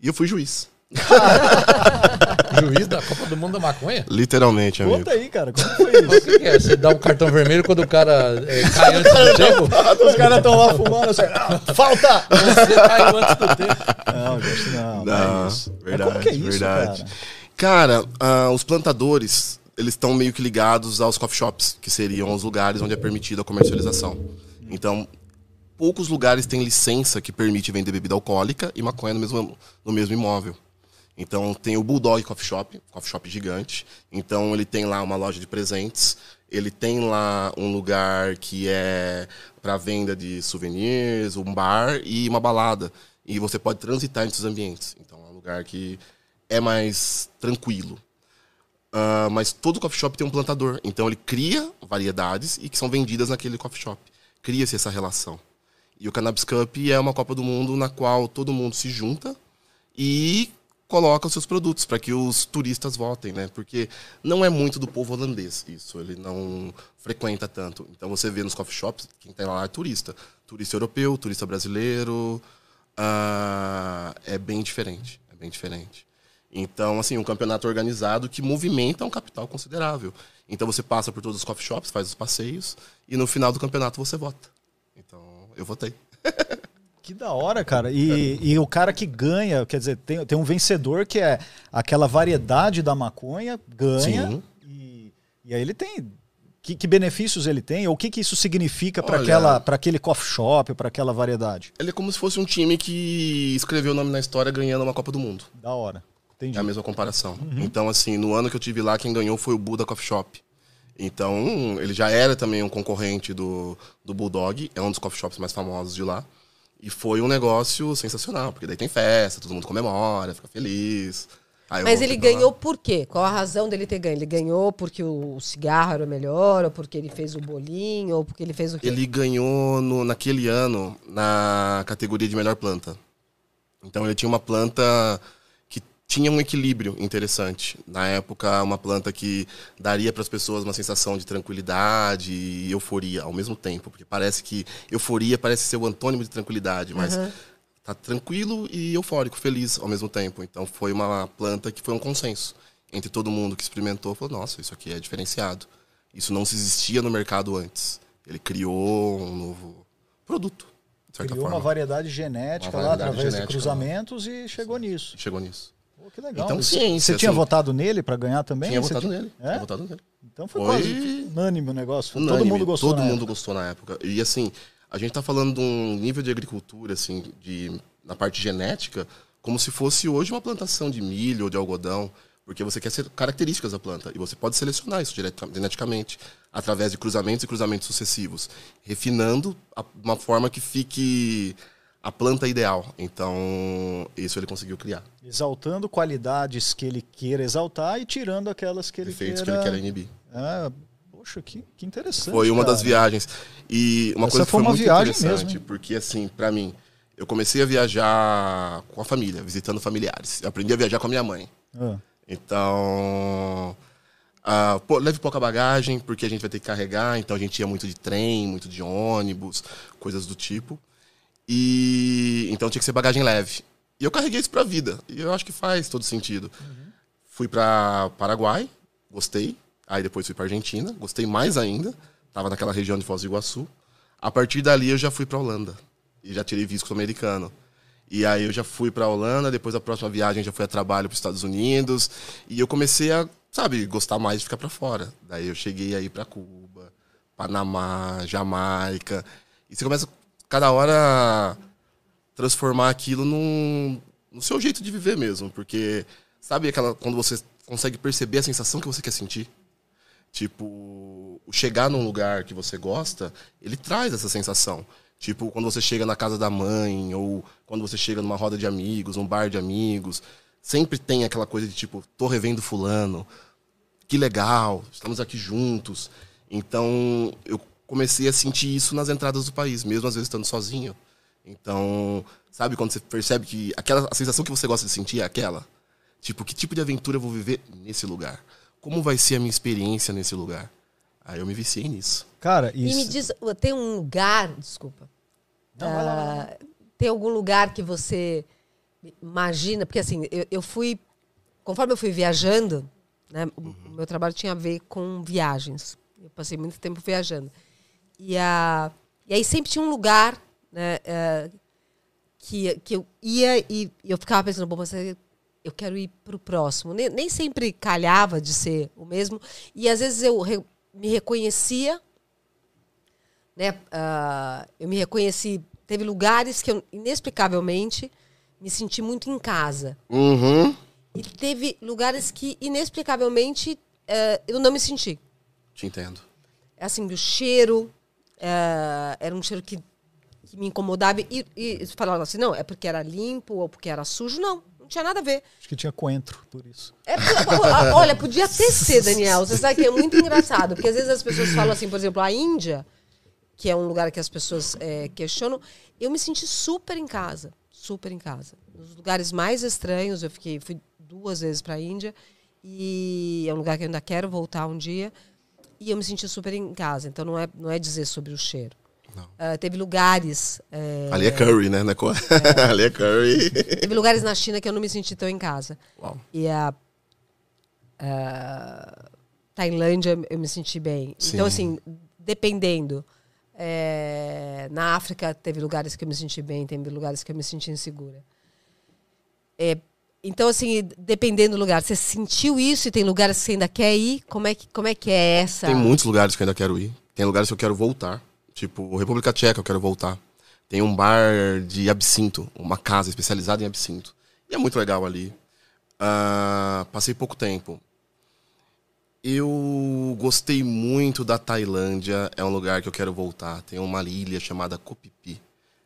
E eu fui juiz. Juiz da Copa do Mundo da Maconha? Literalmente, amigo. Conta aí, cara. Como foi O isso? que, que é? Você dá um cartão vermelho quando o cara é, cai antes do tempo? Os caras estão lá fumando. Assim, "Ah, falta! Você caiu antes do tempo. Não, gente, não. Não, é isso. Mas verdade, como que é isso, verdade. cara? Cara, ah, os plantadores, eles estão meio que ligados aos coffee shops, que seriam os lugares onde é permitida a comercialização. Então, poucos lugares têm licença que permite vender bebida alcoólica e maconha no mesmo, no mesmo imóvel. Então, tem o Bulldog Coffee Shop, coffee shop gigante. Então, ele tem lá uma loja de presentes, ele tem lá um lugar que é para venda de souvenirs, um bar e uma balada. E você pode transitar entre os ambientes. Então, é um lugar que é mais tranquilo. Ah, mas todo coffee shop tem um plantador. Então ele cria variedades e que são vendidas naquele coffee shop. Cria-se essa relação. E o Cannabis Cup é uma Copa do Mundo na qual todo mundo se junta e coloca os seus produtos para que os turistas votem, né? Porque não é muito do povo holandês isso, ele não frequenta tanto. Então você vê nos coffee shops, quem tem lá é turista. Turista europeu, turista brasileiro. ah, é bem diferente. É bem diferente. Então, assim, um campeonato organizado que movimenta um capital considerável. Então você passa por todos os coffee shops, faz os passeios e no final do campeonato você vota. Então, eu votei. Que da hora, cara. E, e o cara que ganha, quer dizer, tem, tem um vencedor que é aquela variedade da maconha, ganha. Sim. E, e aí ele tem. Que, que benefícios ele tem? Ou o que, que isso significa para aquele coffee shop, para aquela variedade? Ele é como se fosse um time que escreveu o nome na história ganhando uma Copa do Mundo. Da hora. Entendi. É a mesma comparação. Então, assim, no ano que eu tive lá, quem ganhou foi o Buda Coffee Shop. Então, ele já era também um concorrente do, do Bulldog, é um dos coffee shops mais famosos de lá. E foi um negócio sensacional, porque daí tem festa, todo mundo comemora, fica feliz. Aí Mas ele pra lá. ganhou por quê? Qual a razão dele ter ganho? Ele ganhou porque o cigarro era melhor, ou porque ele fez o bolinho, ou porque ele fez o quê? Ele ganhou no, naquele ano na categoria de melhor planta. Então ele tinha uma planta tinha um equilíbrio interessante. Na época, uma planta que daria para as pessoas uma sensação de tranquilidade e euforia ao mesmo tempo. Porque parece que euforia parece ser o antônimo de tranquilidade, mas tá tranquilo e eufórico, feliz ao mesmo tempo. Então foi uma planta que foi um consenso entre todo mundo que experimentou. Falou, nossa, isso aqui é diferenciado. Isso não se existia no mercado antes. Ele criou um novo produto, de certa Criou forma. uma variedade genética Uma lá variedade através de genética, cruzamentos e chegou nisso. Chegou nisso. Pô, que legal. Então, Você- ciência, Você tinha assim. votado nele para ganhar também? Tinha votado tinha- nele. É? Tinha votado nele. Então foi, Foi quase unânime o negócio. Todo Unânime, mundo gostou. Todo na mundo época. gostou na época. E assim, a gente tá falando de um nível de agricultura, assim, de, na parte genética, como se fosse hoje uma plantação de milho ou de algodão, porque você quer ser características da planta e você pode selecionar isso geneticamente através de cruzamentos e cruzamentos sucessivos, refinando a- uma forma que fique a planta ideal. Então, isso ele conseguiu criar. Exaltando qualidades que ele queira exaltar e tirando aquelas que ele Defeitos queira... que ele quer inibir. Ah, poxa, que, que interessante. Foi uma das cara. viagens. E uma Essa coisa que foi foi uma muito viagem interessante, mesmo, porque assim, pra mim, eu comecei a viajar com a família, visitando familiares. Eu aprendi a viajar com a minha mãe. Ah, Então, ah, pô, leve pouca bagagem, porque a gente vai ter que carregar. Então a gente ia muito de trem, muito de ônibus, coisas do tipo. E então tinha que ser bagagem leve. E eu carreguei isso pra vida. E eu acho que faz todo sentido. Fui pra Paraguai, gostei. Aí depois fui pra Argentina, gostei mais ainda. Tava naquela região de Foz do Iguaçu. A partir dali eu já fui pra Holanda. E já tirei visto americano. E aí eu já fui pra Holanda, depois da próxima viagem já fui a trabalho para Estados Unidos. E eu comecei a, sabe, gostar mais de ficar pra fora. Daí eu cheguei aí pra Cuba, Panamá, Jamaica. E você começa cada hora transformar aquilo num, no seu jeito de viver mesmo, porque sabe aquela quando você consegue perceber a sensação que você quer sentir? Tipo, chegar num lugar que você gosta, ele traz essa sensação. Tipo, quando você chega na casa da mãe, ou quando você chega numa roda de amigos, num bar de amigos, sempre tem aquela coisa de tipo, tô revendo fulano, que legal, estamos aqui juntos. Então, eu comecei a sentir isso nas entradas do país, mesmo às vezes estando sozinho. Então, sabe quando você percebe que aquela a sensação que você gosta de sentir é aquela? Tipo, que tipo de aventura eu vou viver nesse lugar? Como vai ser a minha experiência nesse lugar? Aí eu me viciei nisso. Cara, E isso... me diz, tem um lugar, desculpa. Não, vai lá, vai lá. Ah, tem algum lugar que você imagina? Porque assim, eu, eu fui. Conforme eu fui viajando, né, o- o meu trabalho tinha a ver com viagens. Eu passei muito tempo viajando. E, a, e aí sempre tinha um lugar né, eh, que, que eu ia e eu ficava pensando, bom, mas eu quero ir para o próximo. Nem, nem sempre calhava de ser o mesmo. E às vezes eu re- me reconhecia né? ah, eu me reconheci. Teve lugares que eu, inexplicavelmente, me senti muito em casa. Uhum. E teve lugares que, inexplicavelmente, eh, eu não me senti. Te entendo. Assim, o cheiro eh, era um cheiro que, que me incomodava. E, e falavam assim, não, é porque era limpo ou porque era sujo. Não, não tinha nada a ver. Acho que tinha coentro, por isso. É, olha, podia ter ser, Daniel. Você sabe que é muito engraçado. Porque às vezes as pessoas falam assim, por exemplo, a Índia, que é um lugar que as pessoas é, questionam, eu me senti super em casa. Super em casa. Nos lugares mais estranhos, eu fiquei, fui duas vezes para a Índia. E é um lugar que eu ainda quero voltar um dia. E eu me senti super em casa. Então não é, não é dizer sobre o cheiro. Ah, teve lugares. é, Ali é curry, né? É Ali é curry. teve lugares na China que eu não me senti tão em casa. Uau. E a, a Tailândia eu me senti bem. Sim. Então, assim, dependendo. é, na África teve lugares que eu me senti bem, teve lugares que eu me senti insegura. É, então, assim, dependendo do lugar, você sentiu isso e tem lugares que você ainda quer ir? Como é que, como é, que é essa? Tem muitos lugares que eu ainda quero ir. Tem lugares que eu quero voltar. Tipo, República Tcheca eu quero voltar. Tem um bar de absinto, uma casa especializada em absinto. E é muito legal ali. Ah, passei pouco tempo. Eu gostei muito da Tailândia. É um lugar que eu quero voltar. Tem uma ilha chamada Koh.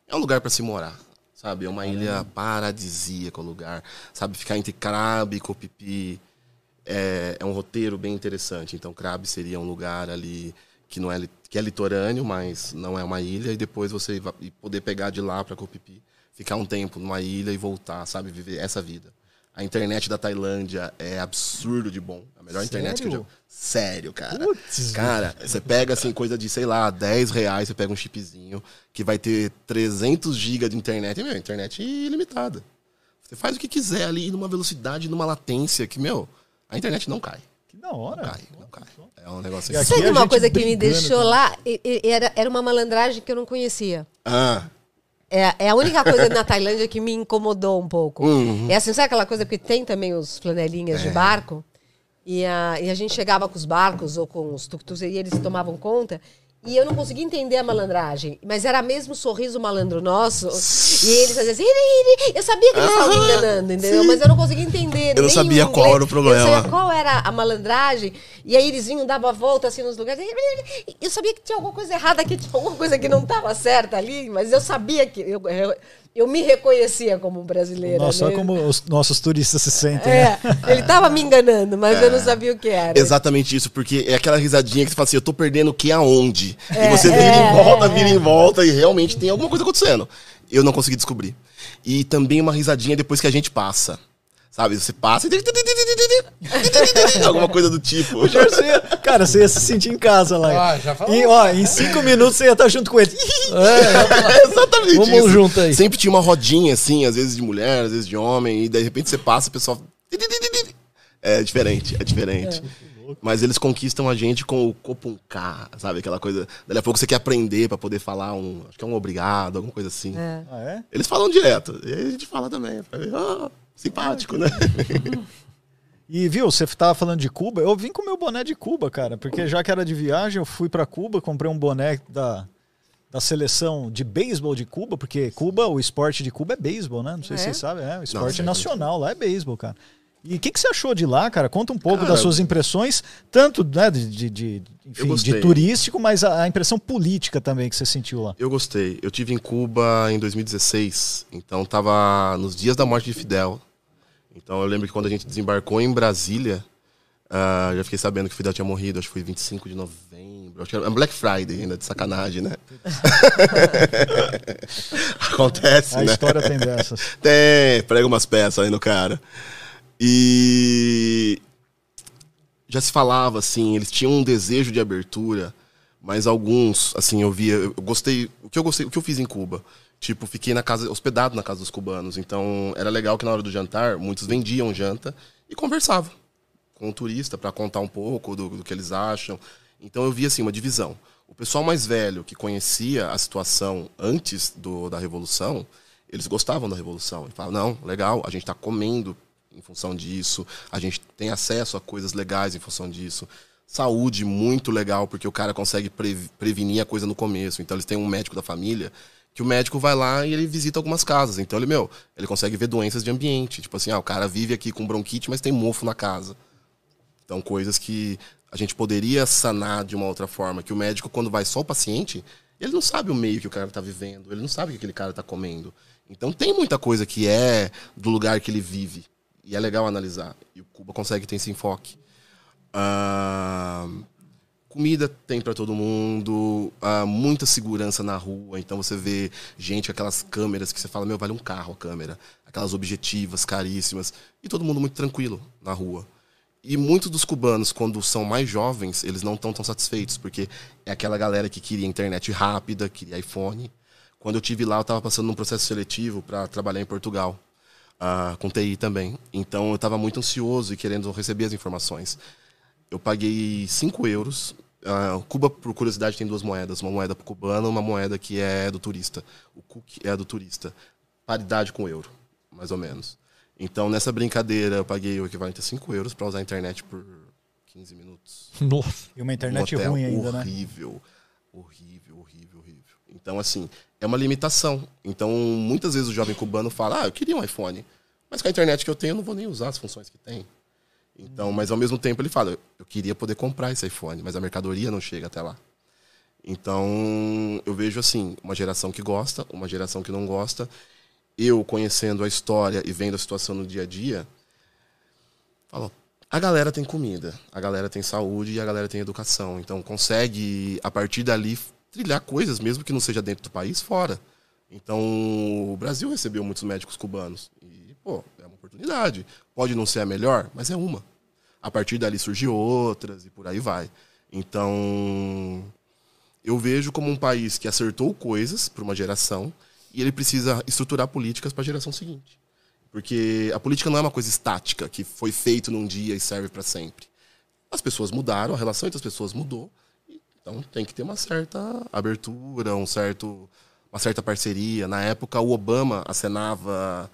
É um lugar para se morar, sabe? É uma ilha paradisíaca o lugar. Sabe, ficar entre Krabi e Phi é, é um roteiro bem interessante. Então, Krabi seria um lugar ali que não é que é litorâneo, mas não é uma ilha e depois você va- e poder pegar de lá para Phi, ficar um tempo numa ilha e voltar, sabe, viver essa vida. A internet da Tailândia é absurdo de bom. A melhor internet que eu já... Sério? Sério, cara. Putz, cara, você pega assim coisa de, sei lá, 10 reais, você pega um chipzinho que vai ter 300 GB de internet. E, meu, internet ilimitada. Você faz o que quiser ali numa velocidade, numa latência que, meu, a internet não cai. Que da hora. Não cai, não cai. É um negócio assim. Sabe uma coisa que me deixou lá? Era, era uma malandragem que eu não conhecia. Ah, É, é a única coisa na Tailândia que me incomodou um pouco. Uhum. É assim, sabe aquela coisa, porque tem também os flanelinhas É. de barco, e a, e a gente chegava com os barcos ou com os tuk-tuks e eles tomavam conta, E eu não conseguia entender a malandragem. Mas era mesmo sorriso malandro nosso. E eles faziam assim. "Iri, iri". Eu sabia que eles estavam me enganando, entendeu? Mas eu não conseguia entender. Eu não sabia o qual inglês. era o problema. Eu sabia qual era a malandragem. E aí eles vinham, davam a volta assim nos lugares. Eu sabia que tinha alguma coisa errada aqui, tinha alguma coisa que não estava certa ali. Mas eu sabia que. Eu, eu, eu me reconhecia como brasileira. Nossa, olha né? como os nossos turistas se sentem. né? É, ele tava me enganando, mas eu não sabia o que era. Exatamente isso, porque é aquela risadinha que você fala assim, eu tô perdendo o que aonde? É, e você vira é, em volta, é. vira em volta e realmente tem alguma coisa acontecendo. Eu não consegui descobrir. E também uma risadinha depois que a gente passa. Sabe? Você passa e. Alguma coisa do tipo. Você ia- cara, você ia se sentir em casa lá. Ah, já falou. E, ó, em cinco minutos você ia estar junto com ele. É, Exatamente Vamos isso. junto aí. Sempre tinha uma rodinha, assim, às vezes de mulher, às vezes de homem, e de repente você passa, o pessoal. É diferente, é diferente. Mas eles conquistam a gente com o copunká, sabe? Aquela coisa. Daqui a pouco você quer aprender pra poder falar um. Acho que é um obrigado, alguma coisa assim. É. Ah, é? Eles falam direto. E aí a gente fala também. Ah, simpático, né? E viu, você tava falando de Cuba, eu vim com meu boné de Cuba, cara, porque já que era de viagem, eu fui pra Cuba, comprei um boné da, da seleção de beisebol de Cuba, porque Cuba, o esporte de Cuba é beisebol, né? Não sei se É? vocês sabem, é, o esporte nacional lá é beisebol, cara. E o que, que você achou de lá, cara? Conta um pouco Cara, das suas impressões, tanto né, de, de, de- enfim, de turístico, mas a, a impressão política também que você sentiu lá. Eu gostei. Eu tive em Cuba em 2016, então tava nos dias da morte de Fidel. Então eu lembro que quando a gente desembarcou em Brasília, ah, já fiquei sabendo que Fidel tinha morrido, acho que foi 25 de novembro. Acho que era Black Friday ainda, de sacanagem, né? Acontece, A né? história tem dessas. Tem, prega umas peças aí no cara. E já se falava assim, eles tinham um desejo de abertura, mas alguns, assim, eu via, eu gostei, o que eu gostei, o que eu fiz em Cuba, tipo, fiquei na casa, hospedado na casa dos cubanos, então era legal que na hora do jantar, muitos vendiam janta e conversavam com o turista para contar um pouco do, do que eles acham. Então eu via assim uma divisão. O pessoal mais velho que conhecia a situação antes do, da revolução, eles gostavam da revolução. E falavam, não, legal, a gente está comendo em função disso, a gente tem acesso a coisas legais em função disso. Saúde muito legal, porque o cara consegue pre- prevenir a coisa no começo. Então eles têm um médico da família que o médico vai lá e ele visita algumas casas. Então ele, meu, ele consegue ver doenças de ambiente. Tipo assim, ah, o cara vive aqui com bronquite, mas tem mofo na casa. Então, coisas que a gente poderia sanar de uma outra forma. Que o médico, quando vai só o paciente, ele não sabe o meio que o cara está vivendo, ele não sabe o que aquele cara está comendo. Então, tem muita coisa que é do lugar que ele vive. E é legal analisar. E o Cuba consegue ter esse enfoque. Ah, comida tem para todo mundo, ah, muita segurança na rua. Então você vê gente com aquelas câmeras que você fala, meu, vale um carro a câmera. Aquelas objetivas caríssimas. E todo mundo muito tranquilo na rua. E muitos dos cubanos, quando são mais jovens, eles não estão tão satisfeitos, porque é aquela galera que queria internet rápida, queria iPhone. Quando eu tive lá, eu estava passando num processo seletivo para trabalhar em Portugal, ah, com TI também. Então eu estava muito ansioso e querendo receber as informações. Eu paguei 5 euros. Ah, Cuba, por curiosidade, tem duas moedas: uma moeda cubana e uma moeda que é do turista. O CUC é a do turista. Paridade com o euro, mais ou menos. Então, nessa brincadeira, eu paguei o equivalente a 5 euros para usar a internet por 15 minutos. Nossa. E uma internet Um ruim ainda, né? horrível, horrível, horrível, horrível. Então, assim, é uma limitação. Então, muitas vezes o jovem cubano fala, ah, eu queria um iPhone, mas com a internet que eu tenho, eu não vou nem usar as funções que tem. Então, mas ao mesmo tempo ele fala, eu queria poder comprar esse iPhone, mas a mercadoria não chega até lá. Então, eu vejo assim, uma geração que gosta, uma geração que não gosta. Eu conhecendo a história e vendo a situação no dia a dia, falo, a galera tem comida, a galera tem saúde e a galera tem educação. Então consegue, a partir dali, trilhar coisas, mesmo que não seja dentro do país, fora. Então o Brasil recebeu muitos médicos cubanos. E, pô, é uma oportunidade. Pode não ser a melhor, mas é uma. A partir dali surgem outras e por aí vai. Então, eu vejo como um país que acertou coisas para uma geração e ele precisa estruturar políticas para a geração seguinte. Porque a política não é uma coisa estática, que foi feito num dia e serve para sempre. As pessoas mudaram, a relação entre as pessoas mudou, então tem que ter uma certa abertura, um certo, uma certa parceria. Na época, o Obama acenava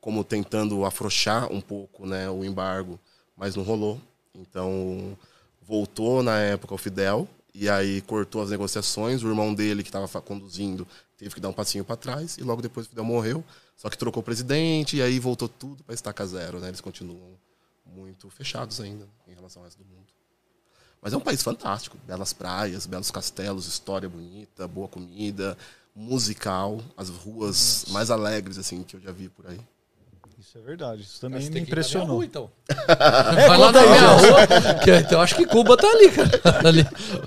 como tentando afrouxar um pouco né, o embargo, mas não rolou. Então, voltou na época o Fidel, E aí cortou as negociações, o irmão dele, que estava conduzindo, teve que dar um passinho para trás, e logo depois o Fidel morreu. Só que trocou o presidente, e aí voltou tudo para estaca zero, né? Eles continuam muito fechados ainda em relação ao resto do mundo. Mas é um país fantástico. Belas praias, belos castelos, história bonita, boa comida, musical, as ruas mais alegres, assim, que eu já vi por aí. Isso é verdade. Isso também me impressionou. rua, então. É, Vai lá na aí, minha rua. que- então, eu acho que Cuba tá ali, cara. Ali.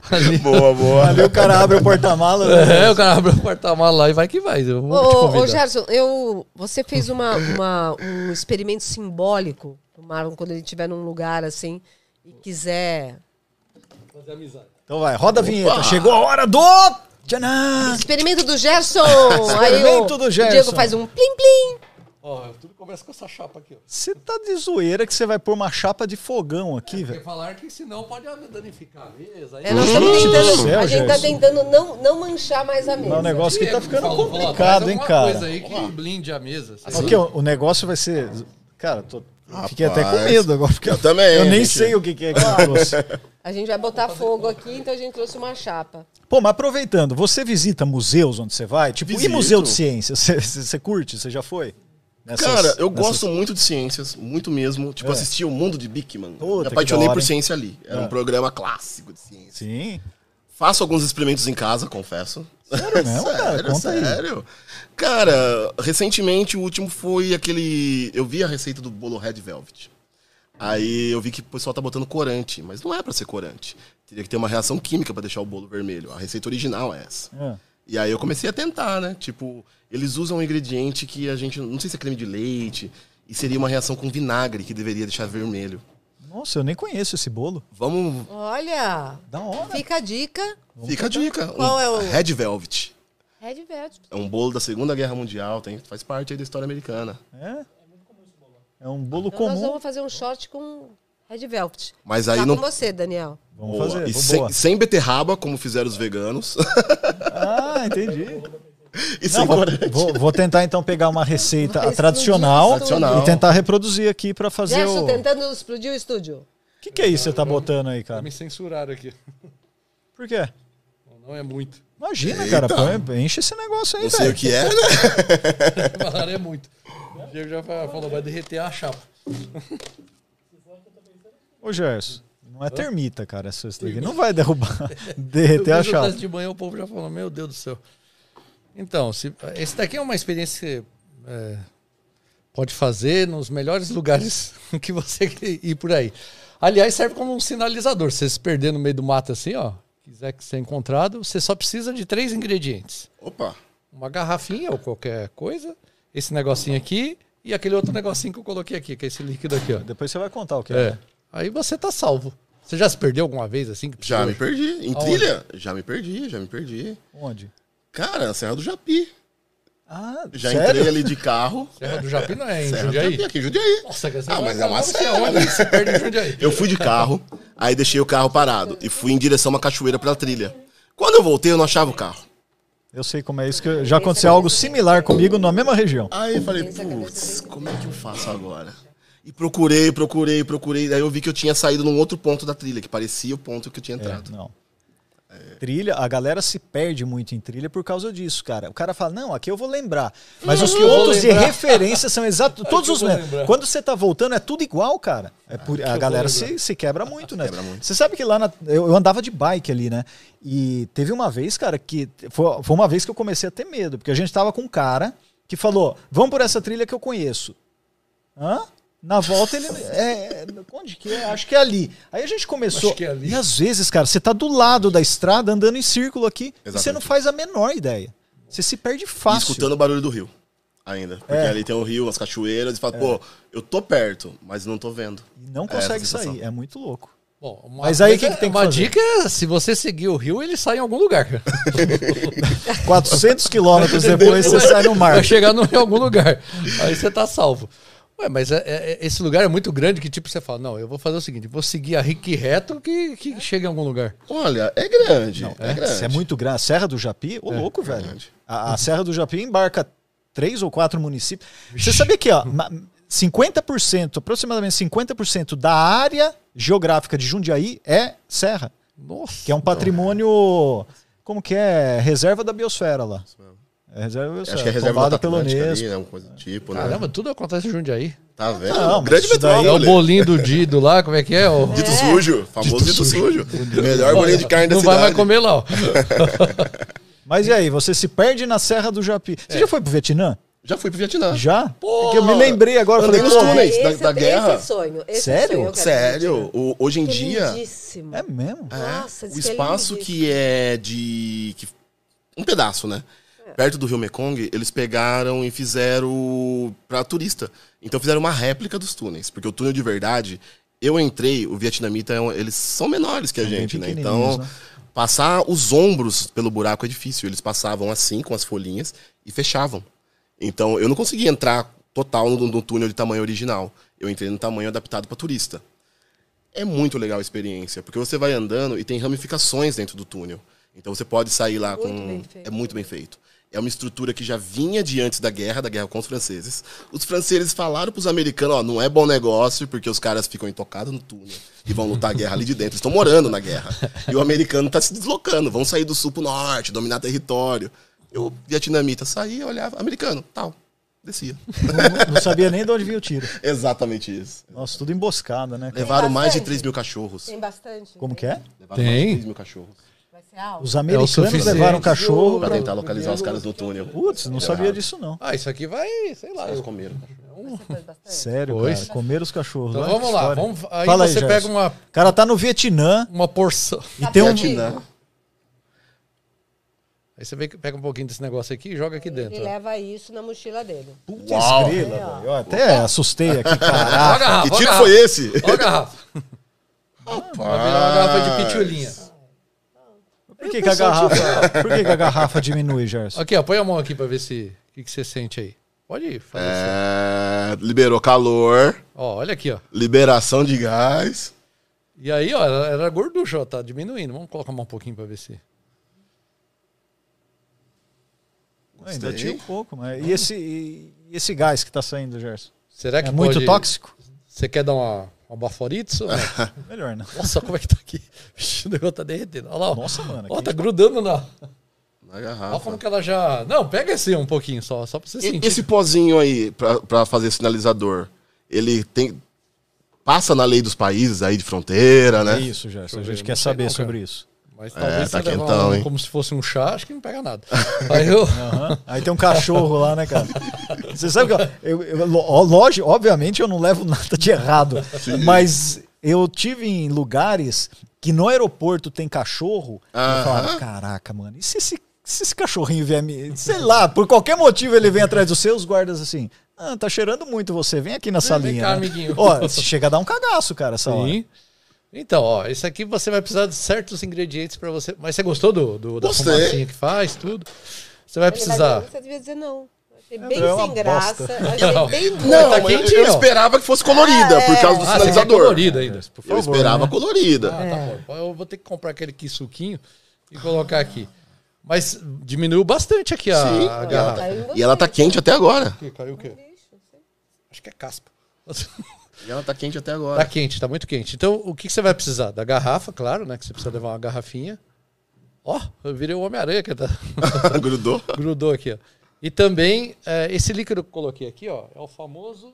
ali. Boa, boa. Ali o cara abre o porta-mala. né? É, o cara abre o porta-mala lá e vai que vai. Eu Ô, ô, Gerson, eu, você fez uma, uma- um experimento simbólico pro Marlon quando ele estiver num lugar assim e quiser. Fazer amizade. Então vai, roda a vinheta. Chegou a hora do... Tchanã! Experimento do Gerson! Experimento o, do o Gerson. Diego faz um plim-plim. Ó, tudo começa com essa chapa aqui, ó. Você tá de zoeira que você vai pôr uma chapa de fogão aqui, Porque velho. falar que senão pode danificar a mesa. Aí É, nós estamos tentando. do céu, a gente tá tentando não, não manchar mais a mesa. Mas o negócio aqui tá ficando Falou, falou, complicado, traz hein, cara. coisa aí que blinde a mesa. lá. ó, o negócio vai ser... Cara, tô... fiquei até com Rapaz, medo agora. Porque eu também, Eu nem gente. sei o que que é que trouxe. A gente vai botar fogo aqui, então a gente trouxe uma chapa. Pô, mas aproveitando, você visita museus onde você vai? Tipo, e Visito. museu de ciência? Você, você- você curte? Você já foi? Cara, eu nessas- gosto muito de ciências, muito mesmo. Tipo, É. assisti o Mundo de Bickman. Puta, Me apaixonei hora, por ciência ali. Era É. um programa clássico de ciência. Sim. Faço alguns experimentos em casa, confesso. Sério mesmo, cara? Conta aí. sério. Cara, recentemente o último foi aquele. Eu vi a receita do bolo Red Velvet. Aí eu vi que o pessoal tá botando corante, mas não é pra ser corante. Teria que ter uma reação química pra deixar o bolo vermelho. A receita original é essa. É. E aí eu comecei a tentar, né? Tipo, eles usam um ingrediente que a gente. Não sei se é creme de leite. E seria uma reação com vinagre que deveria deixar vermelho. Nossa, eu nem conheço esse bolo. Vamos. Olha, Da hora. fica a dica. Fica a dica. Qual um é o- Red Velvet. Red Velvet. É um bolo da Segunda Guerra Mundial, tem, faz parte aí da história americana. É? É um bolo Então nós comum. vamos fazer um short com Red Velvet. Mas aí tá não. com você, Daniel. Vamos Boa. fazer. E boa. sem, sem beterraba, como fizeram os veganos. Ah, entendi. e Não, sem vou, corante. vou- vou tentar então pegar uma receita tradicional, o Tradicional. e tentar reproduzir aqui pra fazer Gerson o. O tentando explodir o estúdio. que, que é isso que você tá botando aí, cara? Me censuraram aqui. Por quê? Não é muito. Imagina, Eita. cara, põe, enche esse negócio aí, Não sei o velho. que é, né? Falaram é muito. O Diego já fa- falou, vai derreter a chapa. Ô, Gerson, não é termita, cara, essa daqui. Não vai derrubar, derreter a teste de manhã, o povo já falou, meu Deus do céu. Então, se, esse daqui é uma experiência que você é, pode fazer nos melhores lugares que você ir por aí. Aliás, serve como um sinalizador. Se você se perder no meio do mato assim, ó, quiser que ser encontrado, você só precisa de três ingredientes. Opa. Uma garrafinha ou qualquer coisa, esse negocinho aqui e aquele outro negocinho que eu coloquei aqui, que é esse líquido aqui, ó. Depois você vai contar o que É. Aí você tá salvo. Você já se perdeu alguma vez assim? que Já me perdi. Em Aonde? trilha? Já me perdi, já me perdi. Onde? Cara, na Serra do Japi. Ah, Já sério? entrei ali de carro. Serra do Japi não é em Serra do Jundiaí? Japi, aqui em Jundiaí. Nossa, você Ah, mas é uma serra, né? você perde em Jundiaí. Eu fui de carro, aí deixei o carro parado e fui em direção a uma cachoeira pela trilha. Quando eu voltei, eu não achava o carro. Eu sei como é isso, que já aconteceu algo similar comigo na mesma região. Aí eu falei, putz, como é que eu faço agora? E procurei, procurei, procurei. Aí eu vi que eu tinha saído num outro ponto da trilha, que parecia o ponto que eu tinha É, entrado. não. Trilha, a galera se perde muito em trilha por causa disso, cara. O cara fala, não, aqui eu vou lembrar. Mas os eu vou pontos de referência são exatos, todos eu os mesmos. Quando você tá voltando, é tudo igual, cara. É por- a galera se, se quebra muito, né? Quebra muito. Você sabe que lá na- eu, eu andava de bike ali, né? E teve uma vez, cara, que foi, foi uma vez que eu comecei a ter medo, porque a gente tava com um cara que falou: vamos por essa trilha que eu conheço. Hã? Na volta ele. É, é, onde que é? Acho que é ali. Aí a gente começou. Acho que é ali. E às vezes, cara, você tá do lado da estrada andando em círculo aqui e você Exatamente. não faz a menor ideia. Você se perde E fácil. escutando o barulho do rio. Ainda. Porque É. ali tem o rio, as cachoeiras, e fala, pô, eu tô perto, mas não tô vendo. E não É, consegue sensação. sair. É muito louco. Bom, uma Mas aí, o que que tem que Uma fazer? dica é, se você seguir o rio, ele sai em algum lugar, cara. 400 quilômetros depois você sai no mar. Vai chegar no, em algum lugar. Aí você tá salvo. Ué, mas é- é- é- esse lugar é muito grande que, tipo, você fala, não, eu vou fazer o seguinte, vou seguir a rique reto que, que chega em algum lugar. Olha, é grande. é, É, grande. Isso é muito grande. A Serra do Japi, ô louco, velho. A, a Serra do Japi embarca três ou quatro municípios. Você sabia que, ó, ma- 50%, aproximadamente 50% da área geográfica de Jundiaí é serra. Nossa. Que é um patrimônio. Como que é? Reserva da biosfera lá. É reserva biosfera. Acho que é reserva tombada Mata pelo Unesco. ali, né? Uma coisa do tipo, né? Caramba, tudo acontece em Jundiaí. Tá vendo? Não, Grande isso daí- É o metrópole. bolinho do Dido lá, como é que é? O... Dito sujo, famoso dito, sujo. Melhor bolinho de carne da Não vai cidade. mais comer lá, ó. Mas e aí, você se perde na Serra do Japi. Você É. já foi pro Vietnã? Já fui pro Vietnã. Já? É que eu me lembrei agora. Andei Falei, nos túneis. da- esse, da guerra. Esse sonho. Esse Sério? sonho Sério, o- hoje em. Que dia, lindíssimo. é mesmo? é, Nossa, o que é espaço que é de. que- um pedaço, né? Perto do Rio Mekong, eles pegaram e fizeram pra turista. Então fizeram uma réplica dos túneis. Porque o túnel de verdade, eu entrei, o vietnamita, é eles são menores que a bem gente, né? Então, né? passar os ombros pelo buraco é difícil. Eles passavam assim, com as folhinhas, e fechavam. Então, eu não conseguia entrar total no, no túnel de tamanho original. Eu entrei no tamanho adaptado para turista. É muito legal a experiência, porque você vai andando e tem ramificações dentro do túnel. Então você pode sair lá Muito com. bem feito. É muito bem feito. É uma estrutura que já vinha de antes da guerra, da guerra com os franceses. Os franceses falaram pros americanos, ó, não é bom negócio, porque os caras ficam intocados no túnel e vão lutar a guerra ali de dentro. Estão morando na guerra. E o americano tá se deslocando, vão sair do sul pro norte, dominar território. E o vietnamita saía, olhava, americano, tal, descia. Não, não sabia nem de onde vinha o tiro. Exatamente isso. Nossa, tudo emboscada, né? cara? Levaram mais de bastante. 3 mil cachorros. Tem bastante. Como que é? Levaram mais de Tem. 3 mil cachorros. Os americanos suficiente. levaram cachorro Pra pra... tentar localizar os caras do túnel. Putz, não sabia disso não. Ah, isso aqui vai, sei lá. Eles comeram. Sério, Pois. cara. Comer os cachorros. Então vamos lá, vamos, aí Fala você Gerson. pega uma, O cara tá no Vietnã uma porção. e tem um... Vietnã. Aí você pega um pouquinho desse negócio aqui e joga aqui dentro. Ele ó. leva isso na mochila dele. Uau. grila, velho. Eu até assustei aqui, caraca. Que tiro foi esse? Ó a garrafa. Vai virar uma garrafa de pitulinha. Por que, que a garrafa, por que, que a garrafa diminui, Gerson? Aqui, ó, põe a mão aqui pra ver se o que, que você sente aí. Pode ir, assim. É, liberou calor, Ó, olha aqui, ó. liberação de gás. E aí, ó, era, era gorducha, ó, tá diminuindo. Vamos colocar mais um pouquinho pra ver se. Ainda Gostei. tinha um pouco, mas... E esse, e esse gás que tá saindo, Gerson? Será que É muito pode- tóxico? Você quer dar uma, uma baforita? ou não? Melhor não. Nossa, como é que tá aqui? Vixe, o negócio tá derretendo. Olha lá, ó. Nossa, mano. Ó, aqui- tá grudando na. Na Olha garrafa. como que ela já. Não, pega esse um pouquinho só, só pra você E- sentir. Esse pozinho aí, pra, pra fazer sinalizador, ele tem. Passa na lei dos países aí de fronteira, né? É isso, Gerson. A gente quer saber não, sobre isso. Mas talvez tá você levar quentão, um- hein? como se fosse um chá, acho que não pega nada. Aí eu. Aham. Aí tem um cachorro lá, né, cara? Você sabe que eu, eu, lógico, obviamente eu não levo nada de errado, mas eu tive em lugares que no aeroporto tem cachorro e eu falava, caraca, mano, e se esse, se esse cachorrinho vier me... Sei lá, por qualquer motivo ele vem atrás dos seus guardas assim, ah, tá cheirando muito você, vem aqui na salinha. cá, né?" amiguinho. Ó, se chega a dar um cagaço, cara, essa hora. Então, ó, esse aqui você vai precisar de certos ingredientes pra você. Mas você gostou do, do da fumacinha que faz, tudo? Você vai precisar. Você devia dizer não. Achei É, bem é sem graça. Achei Não. bem Não, Tá mas eu- eu esperava que fosse colorida, Ah, por é. causa do Ah, você sinalizador. colorida ainda, por eu favor. esperava né? colorida. Ah, tá bom. Eu vou ter que comprar aquele aqui suquinho e colocar aqui. Mas diminuiu bastante aqui a, Sim. a garrafa. Caiu em E ela tá quente até agora. Aqui, caiu o quê? Acho que é caspa. E ela tá quente até Tá agora. quente, tá muito quente. Então, o que que você vai precisar? Da garrafa, claro, né? Que você precisa levar uma garrafinha. Ó, eu virei o Homem-Aranha que tá... Grudou. grudou aqui, ó. E também, é, esse líquido que eu coloquei aqui, ó, é o famoso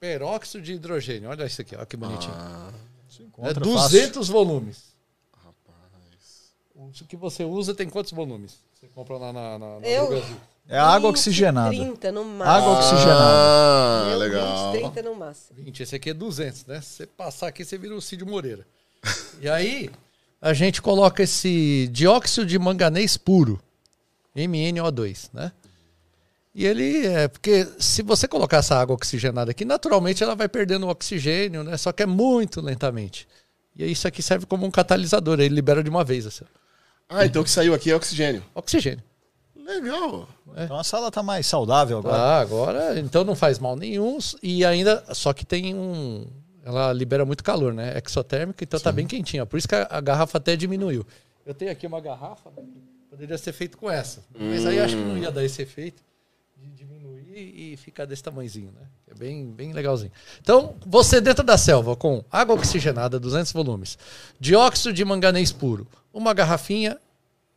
peróxido de hidrogênio. Olha isso aqui, ó, que bonitinho. Se é encontra 200 volumes. Rapaz. O que você usa tem quantos volumes? Você compra lá na, na, na Eu? Drogasil. É água 20, oxigenada. 30 no máximo. Água oxigenada. Ah, Meu, legal. 20, 30 no máximo. 20, esse aqui é 200, né? Se você passar aqui, você vira o Cid Moreira. e aí, a gente coloca esse dióxido de manganês puro, MnO2, né? E ele é porque se você colocar essa água oxigenada aqui, naturalmente ela vai perdendo o oxigênio, né? Só que é muito lentamente. E aí isso aqui serve como um catalisador, ele libera de uma vez assim. Ah, então o que saiu aqui é oxigênio. Oxigênio. Legal. Então a sala tá mais saudável agora. Ah, agora, então não faz mal nenhum e ainda, só que tem um, ela libera muito calor, né? Exotérmica, então tá bem quentinha. Por isso que a, a garrafa até diminuiu. Eu tenho aqui uma garrafa, que poderia ser feito com essa, mas aí acho que não ia dar esse efeito de diminuir e, e fica desse tamanhozinho, né? É bem, bem legalzinho. Então, você dentro da selva com água oxigenada, 200 volumes, dióxido de manganês puro, uma garrafinha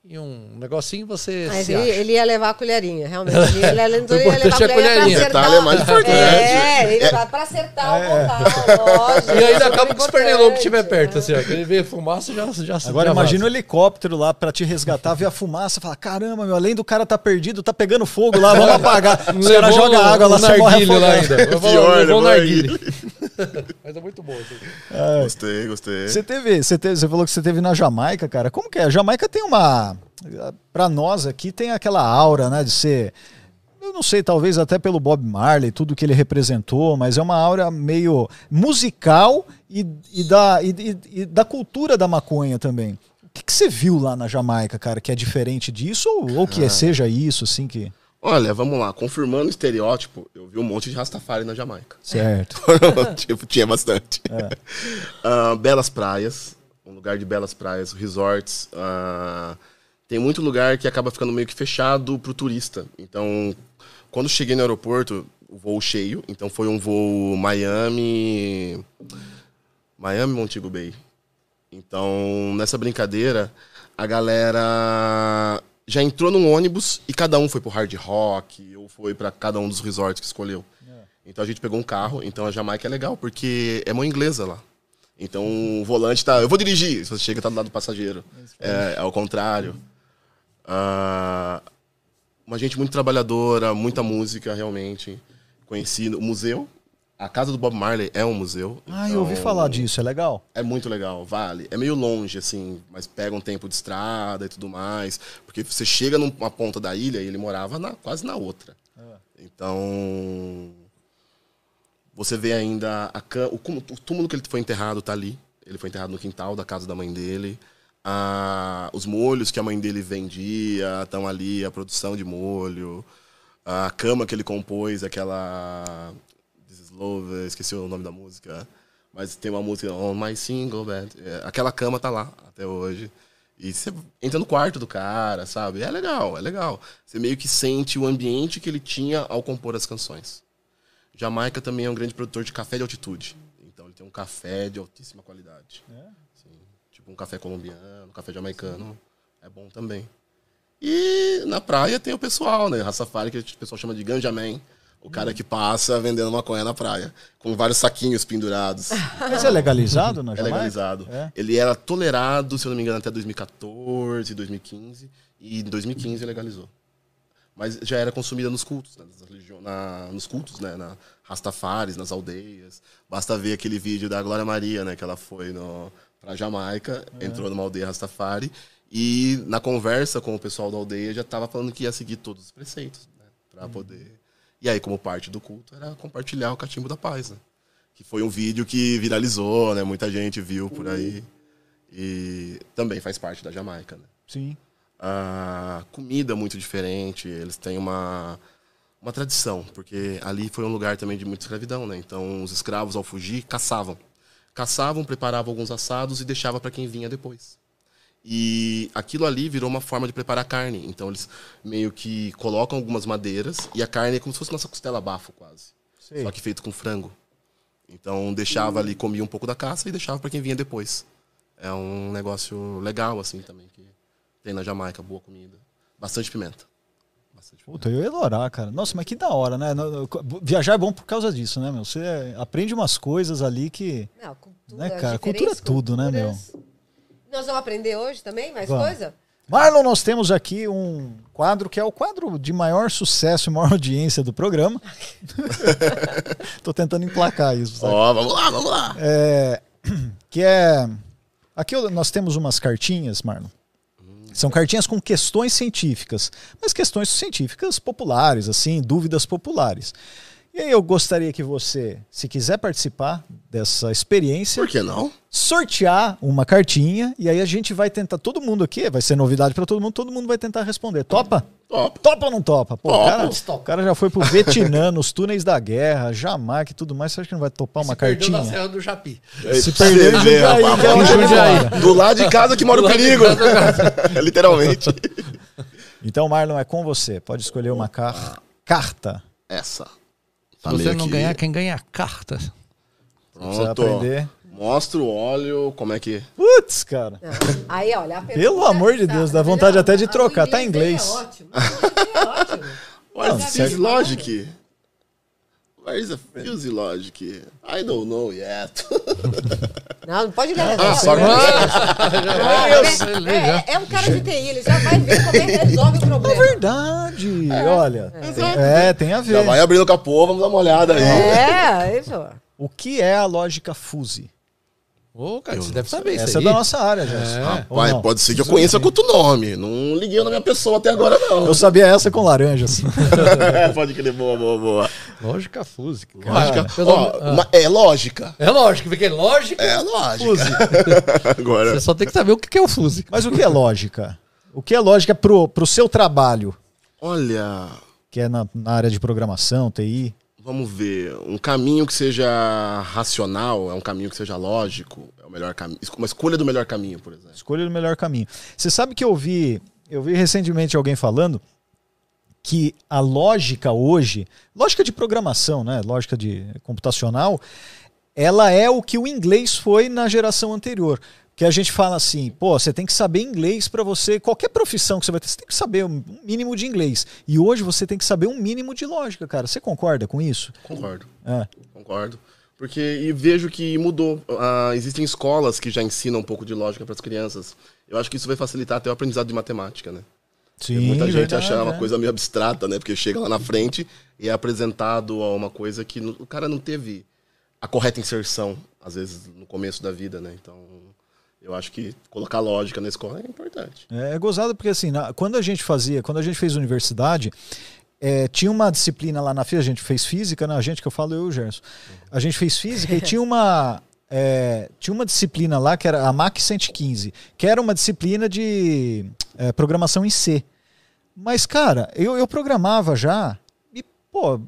e um negocinho, você Mas se ele, acha. ele ia levar a colherinha, realmente. Ele ia, ele ia levar a é colherinha pra colherinha. acertar. Detalhe é mais importante. É, ele vai pra acertar o bocal, lógico. E ainda Super acaba que os pernilongos estiver perto, assim, ó. Ele vê fumaça já já Agora imagina o vaza. helicóptero lá pra te resgatar, ver a fumaça, fala: caramba, meu, além do cara tá perdido, tá pegando fogo lá, vamos apagar. Os caras jogam água lá, um você morre lá ainda. Pior, levou um. Mas é muito bom. Assim. Gostei, gostei. Você teve, você teve, você falou que você teve na Jamaica, cara. Como que é? A Jamaica tem uma, Pra nós aqui tem aquela aura, né, de ser eu não sei, talvez até pelo Bob Marley, tudo que ele representou, mas é uma aura meio musical e, e da, e, e- e da cultura da maconha também. O que, que você viu lá na Jamaica, cara, que é diferente disso ou, ou que é- seja isso, assim, que... Olha, vamos lá. Confirmando o estereótipo, eu vi um monte de Rastafari na Jamaica. Certo. tipo, tinha bastante. Ah, belas praias, um lugar de belas praias, resorts. ah, tem muito lugar que acaba ficando meio que fechado pro turista. Então, quando cheguei no aeroporto, o voo cheio. Então foi um voo Miami. Miami Montego Bay. Então, nessa brincadeira, a galera já entrou num ônibus e cada um foi pro hard rock ou foi pra cada um dos resorts que escolheu. Então a gente pegou um carro, então a Jamaica é legal, porque é mão inglesa lá. Então o volante tá. Eu vou dirigir. Você chega e tá do lado do passageiro. É, é ao contrário. Ah, uma gente muito trabalhadora, muita música, realmente. Conheci o museu. A casa do Bob Marley é um museu. Ah, eu ouvi então- falar disso, é legal. é muito legal, vale. É meio longe, assim, mas pega um tempo de estrada e tudo mais. Porque você chega numa ponta da ilha e ele morava na- quase na outra. Então. Você vê ainda a o túmulo que ele foi enterrado tá ali. Ele foi enterrado no quintal da casa da mãe dele. Ah, os molhos que a mãe dele vendia estão ali, a produção de molho. A cama que ele compôs, aquela. Love, esqueci o nome da música. Mas tem uma música, On My Single Bed. É, aquela cama tá lá até hoje. E você entra no quarto do cara, sabe? É legal, é legal. Você meio que sente o ambiente que ele tinha ao compor as canções. Jamaica também é um grande produtor de café de altitude. Então ele tem um café de altíssima qualidade. Sim. Tipo um café colombiano, um café jamaicano. É bom também. E na praia tem o pessoal, né? Rastafari, que o pessoal chama de ganjaman. O cara que passa vendendo maconha na praia. Com vários saquinhos pendurados. Mas é legalizado na É Jamaica? legalizado. É. Ele era tolerado, se eu não me engano, até 2014, 2015. E em 2015 legalizou. Mas já era consumida nos cultos, né? na- nos cultos, né? Na Rastafares, nas aldeias. Basta ver aquele vídeo da Glória Maria, né? Que ela foi no, pra Jamaica, entrou numa aldeia Rastafari. E na conversa com o pessoal da aldeia já estava falando que ia seguir todos os preceitos, né? Pra poder... E aí, como parte do culto, era compartilhar o cachimbo da paz, né? Que foi um vídeo que viralizou, né? Muita gente viu por aí. E também faz parte da Jamaica, né? Sim. a comida muito diferente, eles têm uma, uma tradição, porque ali foi um lugar também de muita escravidão, né? Então os escravos ao fugir caçavam. Caçavam, preparavam alguns assados e deixava para quem vinha depois. E aquilo ali virou uma forma de preparar carne. Então eles meio que colocam algumas madeiras e a carne é como se fosse nossa costela bafo quase. Sei. Só que feito com frango. Então deixava ali, comia um pouco da caça e deixava para quem vinha depois. É um negócio legal assim também que tem na Jamaica, boa comida. Bastante pimenta. Bastante pimenta. Puta, eu ia adorar, cara. Nossa, mas que da hora, né? Viajar é bom por causa disso, né, meu? Você aprende umas coisas ali que. Não, cultura, Né, cara? diferentes Cultura é tudo, né, culturas. Nós vamos aprender hoje também mais Vamos. coisa? Marlon, nós temos aqui um quadro que é o quadro de maior sucesso e maior audiência do programa. Tô tentando emplacar isso. Ó, vamos lá, vamos lá. É, que é. Aqui nós temos umas cartinhas, Marlon. São cartinhas com questões científicas, mas questões científicas populares, assim, dúvidas populares. E aí eu gostaria que você, se quiser participar dessa experiência, Por que não? sortear uma cartinha e aí a gente vai tentar, todo mundo aqui, vai ser novidade para todo mundo, todo mundo vai tentar responder. Topa? Top. Topa ou não topa? Pô, o, Topo. cara, o cara já foi pro Vietnã, nos túneis da guerra, Jamaica e tudo mais, você acha que não vai topar uma Se perdeu na cartinha? Serra do Japi. Se perdeu em Jundiaí, é onde ele Jundiaí. mora. Do lado de casa que mora o perigo. casa, Literalmente. Então, Marlon, é com você. Pode escolher uma car- carta. essa. Se você não que- ganhar, quem ganha é a carta. Pronto. aprender. Mostra o óleo, como é que... Putz, cara. Não. Aí, olha, a Pelo pergunta amor de Deus, dá vontade até de trocar, tá em inglês. É ótimo. É ótimo. Where's Não, Logic? Where's the Fuse Logic? I don't know yet. Não, não pode ler. ah, sorry. É, é, é um cara de TI, ele já vai ver como é que resolve o É problema. verdade, olha. É, tem a Já ver. vai abrindo o capô, vamos dar uma olhada aí. É, isso. O que é a lógica fuse? Ô, cara, você deve saber isso Essa é da nossa área, Gerson. Ou Rapaz, não? pode ser que eu conheça com outro nome. Não liguei na minha pessoa até agora, não. Eu sabia essa com laranjas. pode crer, boa, boa, boa. Lógica fúsica. Lógica. Ó, ah. é lógica. É lógico, porque é lógica. É lógica. agora. Você só tem que saber o que é o fuse. Mas o que é lógica? O que é lógica pro, pro seu trabalho, Olha, que é na, na área de programação, TI? Vamos ver. Um caminho que seja racional, é um caminho que seja lógico, é o melhor caminho. Uma escolha do melhor caminho, por exemplo. Escolha o melhor caminho. Você sabe que eu vi, eu vi recentemente alguém falando que a lógica hoje, lógica de programação, né, lógica de computacional, ela é o que o inglês foi na geração anterior. Que a gente fala assim, pô, você tem que saber inglês para você, qualquer profissão que você vai ter, você tem que saber um mínimo de inglês. E hoje você tem que saber um mínimo de lógica, cara. Você concorda com isso? Concordo. É. Concordo. Porque e vejo que mudou. Ah, existem escolas que já ensinam um pouco de lógica para as crianças. Eu acho que isso vai facilitar até o aprendizado de matemática, né? Sim, Muita gente verdade, acha uma é. coisa meio abstrata, né? Porque chega lá na frente e é apresentado a uma coisa que o cara não teve a correta inserção, às vezes, no começo da vida, né? Então, eu acho que colocar lógica na escola é importante. É, é gozado porque assim, na- quando a gente fazia, quando a gente fez universidade, é, tinha uma disciplina lá na FIA, a gente fez física, né? A gente que eu falo eu e o Gerson. A gente fez física e tinha uma é, tinha uma disciplina lá que era a MAC 115, que era uma disciplina de é, programação em C. Mas, cara, eu, eu programava já e, pô,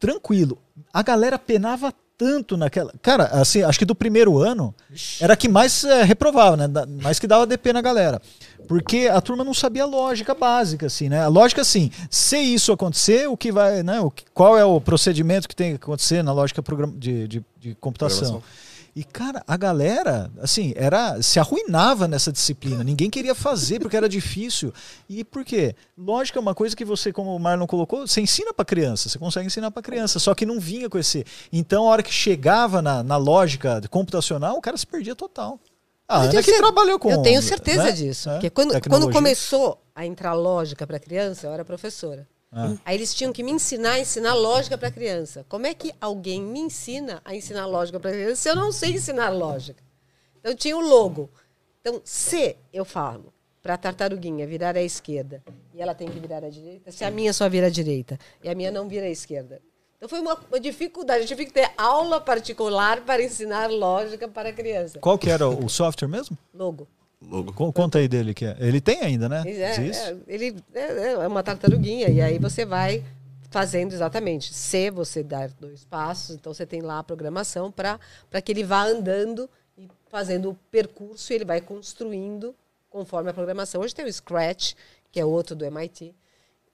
tranquilo. A galera penava tanto naquela. Cara, assim, acho que do primeiro ano era que mais é, reprovava, né? Da- Mais que dava DP na galera. Porque a turma não sabia a lógica básica, assim, né? A lógica, assim, se isso acontecer, o que vai, né? O que- qual é o procedimento que tem que acontecer na lógica de, de, de computação. Programação. E, cara, a galera, assim, era se arruinava nessa disciplina. Ninguém queria fazer porque era difícil. E por quê? Lógica é uma coisa que você, como o Marlon colocou, você ensina para criança, você consegue ensinar para criança, só que não vinha com esse. Então, a hora que chegava na, na lógica computacional, o cara se perdia total. Ah, Eu Ana que trabalhou com. Eu tenho certeza né? disso. É, Porque quando, quando começou a entrar lógica para criança, eu era professora. Ah. Aí eles tinham que me ensinar a ensinar lógica para criança. Como é que alguém me ensina a ensinar lógica para criança se eu não sei ensinar lógica? Então tinha o logo. Então, se eu falo para a tartaruguinha virar à esquerda e ela tem que virar à direita, se a minha só vira à direita e a minha não vira à esquerda. Então foi uma, uma dificuldade. Eu tive que ter aula particular para ensinar lógica para a criança. Qual que era o software mesmo? Logo. Logo. Co- Conta aí dele que é. Ele tem ainda, né? É, é, ele é, é uma tartaruguinha e aí você vai fazendo exatamente. Se você dar dois passos, então você tem lá a programação para que ele vá andando e fazendo o percurso e ele vai construindo conforme a programação. Hoje tem o Scratch, que é outro do MIT.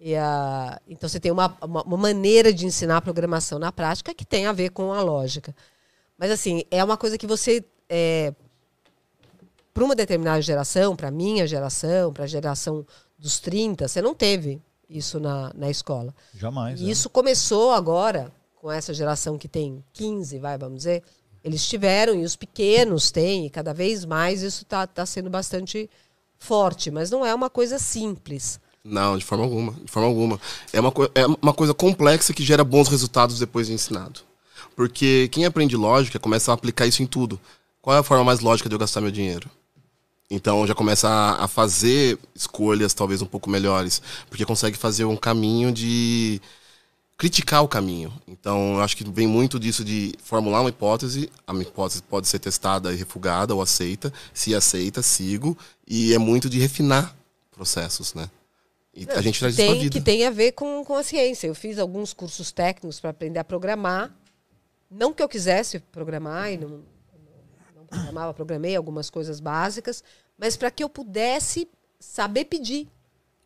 E, a, então você tem uma, uma, uma maneira de ensinar a programação na prática que tem a ver com a lógica. Mas assim, é uma coisa que você é, para uma determinada geração, para a minha geração, para a geração dos 30, você não teve isso na, na escola. Jamais. E é. isso começou agora, com essa geração que tem 15, vai, vamos dizer. Eles tiveram, e os pequenos têm, e cada vez mais isso está tá sendo bastante forte. Mas não é uma coisa simples. Não, de forma alguma. De forma alguma. É uma, é uma coisa complexa que gera bons resultados depois de ensinado. Porque quem aprende lógica começa a aplicar isso em tudo. Qual é a forma mais lógica de eu gastar meu dinheiro? Então já começa a, a fazer escolhas talvez um pouco melhores. Porque consegue fazer um caminho de criticar o caminho. Então eu acho que vem muito disso de formular uma hipótese. A minha hipótese pode ser testada e refugada ou aceita. Se aceita, sigo. E é muito de refinar processos, né? E a gente traz isso pra tem, vida. que tem a ver com, com a ciência. Eu fiz alguns cursos técnicos para aprender a programar. Não que eu quisesse programar, e não, não programava, programei algumas coisas básicas, mas para que eu pudesse saber pedir.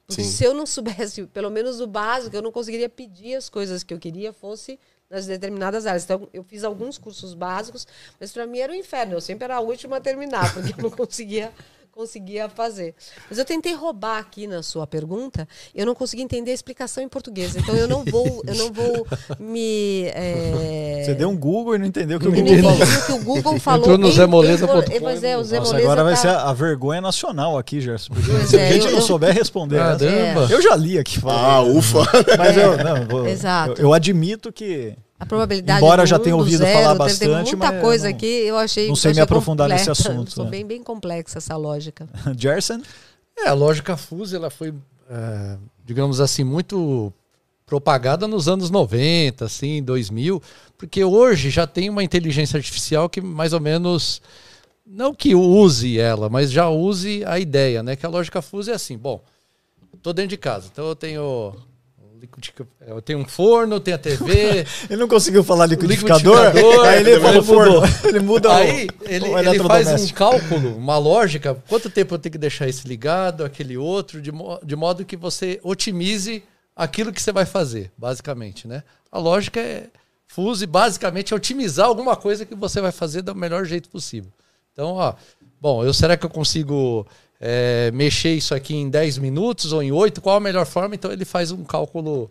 Porque Sim. se eu não soubesse, pelo menos o básico, eu não conseguiria pedir as coisas que eu queria fosse nas determinadas áreas. Então, eu fiz alguns cursos básicos, mas para mim era um inferno. Eu sempre era a última a terminar, porque eu não conseguia conseguia fazer. Mas eu tentei roubar aqui na sua pergunta, eu não consegui entender a explicação em português. Então eu não vou, eu não vou me é, Você deu um Google e não entendeu o que que o Google falou. Entrou no em- zemoleza.com. em- Mas é, o Zé Nossa, agora vai tá- ser a, a vergonha nacional aqui, Gerson. Se é, a gente eu- não souber responder, essa- Caramba. eu já li aqui. Ah, falando. ufa. Mas eu, não, vou- Exato. eu, eu admito que A probabilidade Embora do já tenha do ouvido zero, falar bastante, Tem muita mas coisa não- aqui, eu achei. não sei eu me achei aprofundar nesse completa. assunto, Sou né? bem, bem complexa essa lógica. Gerson, É, a lógica Fuse, ela foi, é, digamos assim, muito propagada nos anos 90, assim, 2000, porque hoje já tem uma inteligência artificial que mais ou menos, não que use ela, mas já use a ideia, né? Que a lógica Fuse é assim, bom, tô dentro de casa, então eu tenho... liquidificador- Eu tenho um forno, tenho a TV, ele não conseguiu falar liquidificador, Liquidificador, aí ele falou forno. Ele muda o- Aí ele, o ele faz um cálculo, uma lógica, quanto tempo eu tenho que deixar esse ligado, aquele outro, de, mo- de modo que você otimize aquilo que você vai fazer, basicamente, né? A lógica é fuse, basicamente, é otimizar alguma coisa que você vai fazer do melhor jeito possível. Então, ó, bom, eu será que eu consigo é, mexer isso aqui em 10 minutos ou em 8? Qual a melhor forma? Então ele faz um cálculo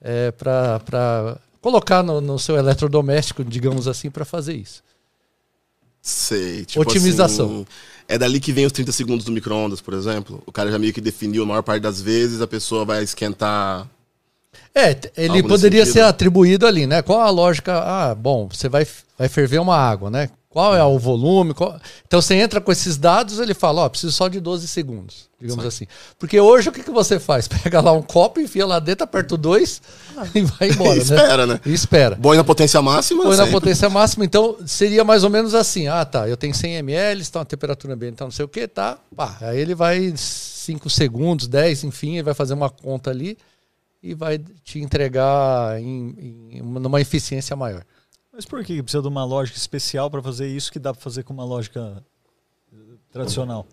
é, para colocar no, no seu eletrodoméstico, digamos assim, para fazer isso. Sei. Tipo Otimização. assim, é dali que vem os 30 segundos do micro-ondas, por exemplo. O cara já meio que definiu, a maior parte das vezes a pessoa vai esquentar. É, ele poderia ser atribuído ali, né? Qual a lógica? Ah, bom, você vai, vai ferver uma água, né? Qual é o volume? qual- Então você entra com esses dados, ele fala, ó, preciso só de 12 segundos, digamos assim. Porque hoje o que, que você faz? Pega lá um copo, enfia lá dentro, aperta o 2 e vai embora, E né? espera, né? E espera. Põe na potência máxima. Põe na potência máxima, então seria mais ou menos assim. Ah, tá, eu tenho 100 ml, está uma temperatura ambiente, tá não sei o que, tá. Pá, aí ele vai 5 segundos, 10, enfim, ele vai fazer uma conta ali e vai te entregar em, em uma- numa eficiência maior. Mas por que precisa de uma lógica especial para fazer isso que dá para fazer com uma lógica eh, tradicional?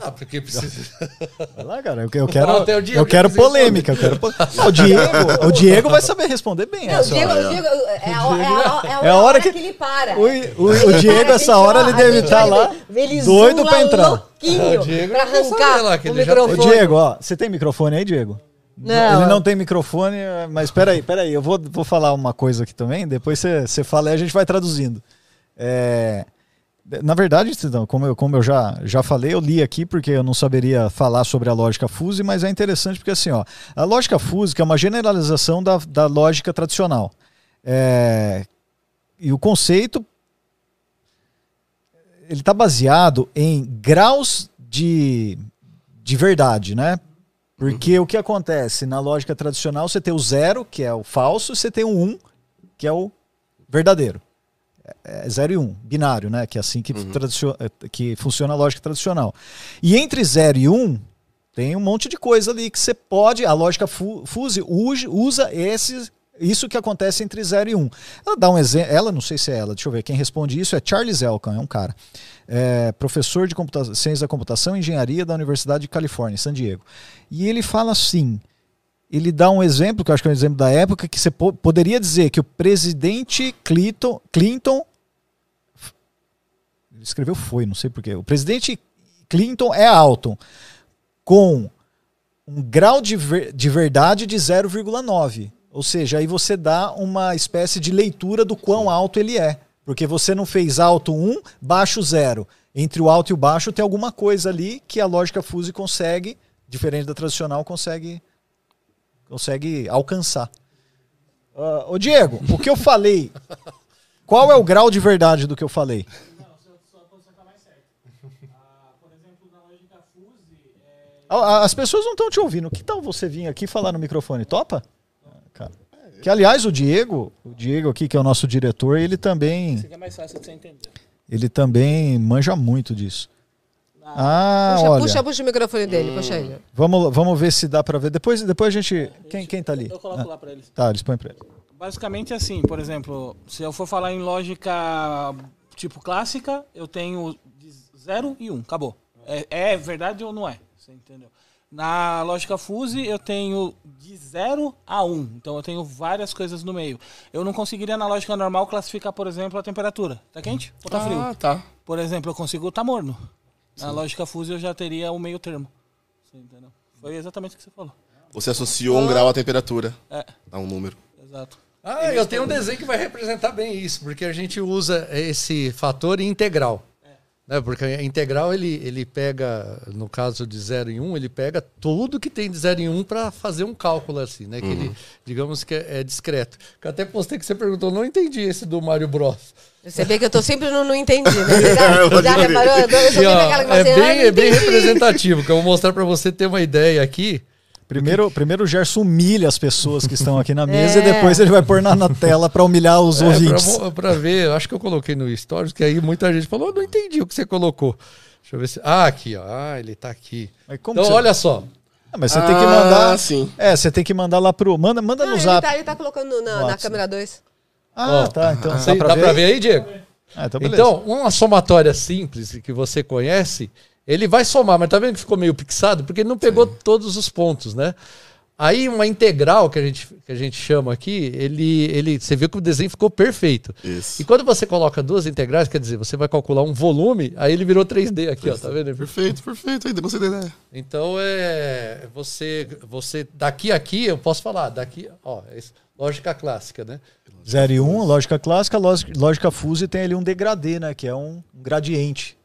Ah, porque precisa. Vai lá, cara. Eu, eu quero, o Diego eu quero polêmica. Eu quero po- Não, o, Diego, o Diego vai saber responder bem Não, o essa. Diego, hora. o Diego, é, a, é, a, é a É a hora que- que, ele para. O, o- o Diego, Para, essa hora, ele deve estar olha, lá doido lá entrar. louquinho Ah, o Diego pra arrancar lá que o ele já- Ô, microfone. Diego, ó, você tem microfone aí, Diego? Não. Ele não tem microfone, mas peraí, peraí, eu vou, vou falar uma coisa aqui também, depois você, fala e a gente vai traduzindo. É, na verdade, Cidão, como eu, como eu já, já falei, eu li aqui porque eu não saberia falar sobre a lógica fuse, mas é interessante porque assim, ó, a lógica fuse é uma generalização da, da lógica tradicional. É, e o conceito ele está baseado em graus de, de verdade, né? Porque o que acontece na lógica tradicional, você tem o zero, que é o falso, e você tem o um, que é o verdadeiro. É zero e um, binário, né? Que é assim que, tradicio- eh, que funciona a lógica tradicional. E entre zero e um, tem um monte de coisa ali que você pode. A lógica fu- fuse usa, usa esse, isso que acontece entre 0 e 1. Um. Ela dá um exemplo. Ela, não sei se é ela, deixa eu ver. Quem responde isso é Charles Elkan, é um cara. É, professor de ciência da computação e engenharia da Universidade de Califórnia, San Diego. E ele fala assim. Ele dá um exemplo, que eu acho que é um exemplo da época, que você po- poderia dizer que o presidente Clinton, Clinton escreveu foi, não sei porquê. O presidente Clinton é alto, com um grau de, ver- de verdade de 0,9. Ou seja, aí você dá uma espécie de leitura do quão alto ele é. Porque você não fez alto 1, baixo 0. Entre o alto e o baixo tem alguma coisa ali que a lógica fuse consegue, diferente da tradicional, consegue, consegue alcançar. Ah, ô Diego, o que eu falei, qual é o grau de verdade do que eu falei? As pessoas não estão te ouvindo. Que tal você vir aqui falar no microfone? Topa? Ah. Que aliás, o Diego, o Diego aqui, que é o nosso diretor, ele também, Fica mais fácil de você entender. ele também manja muito disso. Ah, Puxa, olha. puxa, puxa o microfone dele, puxa ele. Vamos, vamos ver se dá pra ver. Depois, depois a gente. Quem, quem tá ali? Eu coloco Ah, lá pra eles. Tá, eles põem pra ele. Basicamente assim, por exemplo, se eu for falar em lógica tipo clássica, eu tenho 0 e 1, um, acabou. É, é verdade ou não é? Você entendeu? Na lógica Fuse eu tenho de 0 a 1. Um, então eu tenho várias coisas no meio. Eu não conseguiria na lógica normal classificar, por exemplo, a temperatura. Tá quente ou tá frio? Ah, tá. Por exemplo, eu consigo estar morno. Na lógica Fuse eu já teria o meio termo. Você entendeu? Foi exatamente o que você falou. Você associou um grau à temperatura. É, Dá um número. exato. Ah, eu tenho um desenho que vai representar bem isso, porque a gente usa esse fator integral. Né? Porque a integral ele, ele pega, no caso de 0 em 1, um, ele pega tudo que tem de 0 em 1 um para fazer um cálculo assim, né? Que ele, digamos que é, é discreto. Que eu até postei que você perguntou, não entendi esse do Mario Bros. Você vê que eu tô sempre no não entendi, né? Você já, já reparou? Eu tô eu sou E, sempre ó, aquela que fala é bem, "Ah, não é bem entendi." representativo, que eu vou mostrar para você ter uma ideia aqui. Primeiro, primeiro o Gerson humilha as pessoas que estão aqui na mesa É. e depois ele vai pôr na, na tela para humilhar os É, ouvintes. pra, pra ver, acho que eu coloquei no Stories, que aí muita gente falou, "Eu não entendi o que você colocou. Deixa eu ver se. Ah, aqui, ó. Ah, ele tá aqui. Mas como Então, você- olha só. Ah, mas você tem que Ah, mandar. sim. É, você tem que mandar lá pro. Manda, manda Não, no ele, zap. tá, ele tá colocando na, na câmera 2. Ah, Ó, tá. Então, Você- dá pra ver? aí, Diego? Ah, então. Então, uma somatória simples que você conhece, ele vai somar, mas tá vendo que ficou meio pixado? Porque ele não pegou todos os pontos, né? Aí uma integral que a gente, que a gente chama aqui, ele, ele, você viu que o desenho ficou perfeito. Isso. E quando você coloca duas integrais, quer dizer, você vai calcular um volume, aí ele virou 3D aqui, ó, tá vendo? Perfeito, perfeito. Ainda gostei da ideia. Então é você, você daqui a aqui eu posso falar, daqui, ó, é isso, lógica clássica, né? 0 e 1, um, lógica clássica, lógica, lógica fuse tem ali um degradê, né? Que é um gradiente.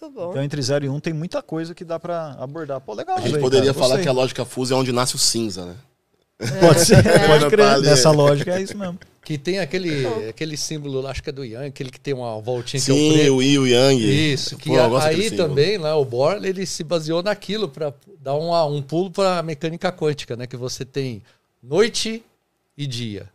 Muito bom. Então entre 0 e 1 um, tem muita coisa que dá pra abordar. Pô, legal. A gente velho, poderia cara, falar gostei. que a lógica fusa é onde nasce o cinza, né? Pode ser, pode Tá crer. ali. Nessa lógica é isso mesmo. Que tem aquele, aquele símbolo, lá, acho que é do Yang, aquele que tem uma voltinha que é o Sim, o Yin e o Yang. Isso, que Pô, aí também, lá, o Bohr, ele se baseou naquilo para dar um, um pulo para a mecânica quântica, né? Que você tem noite e dia.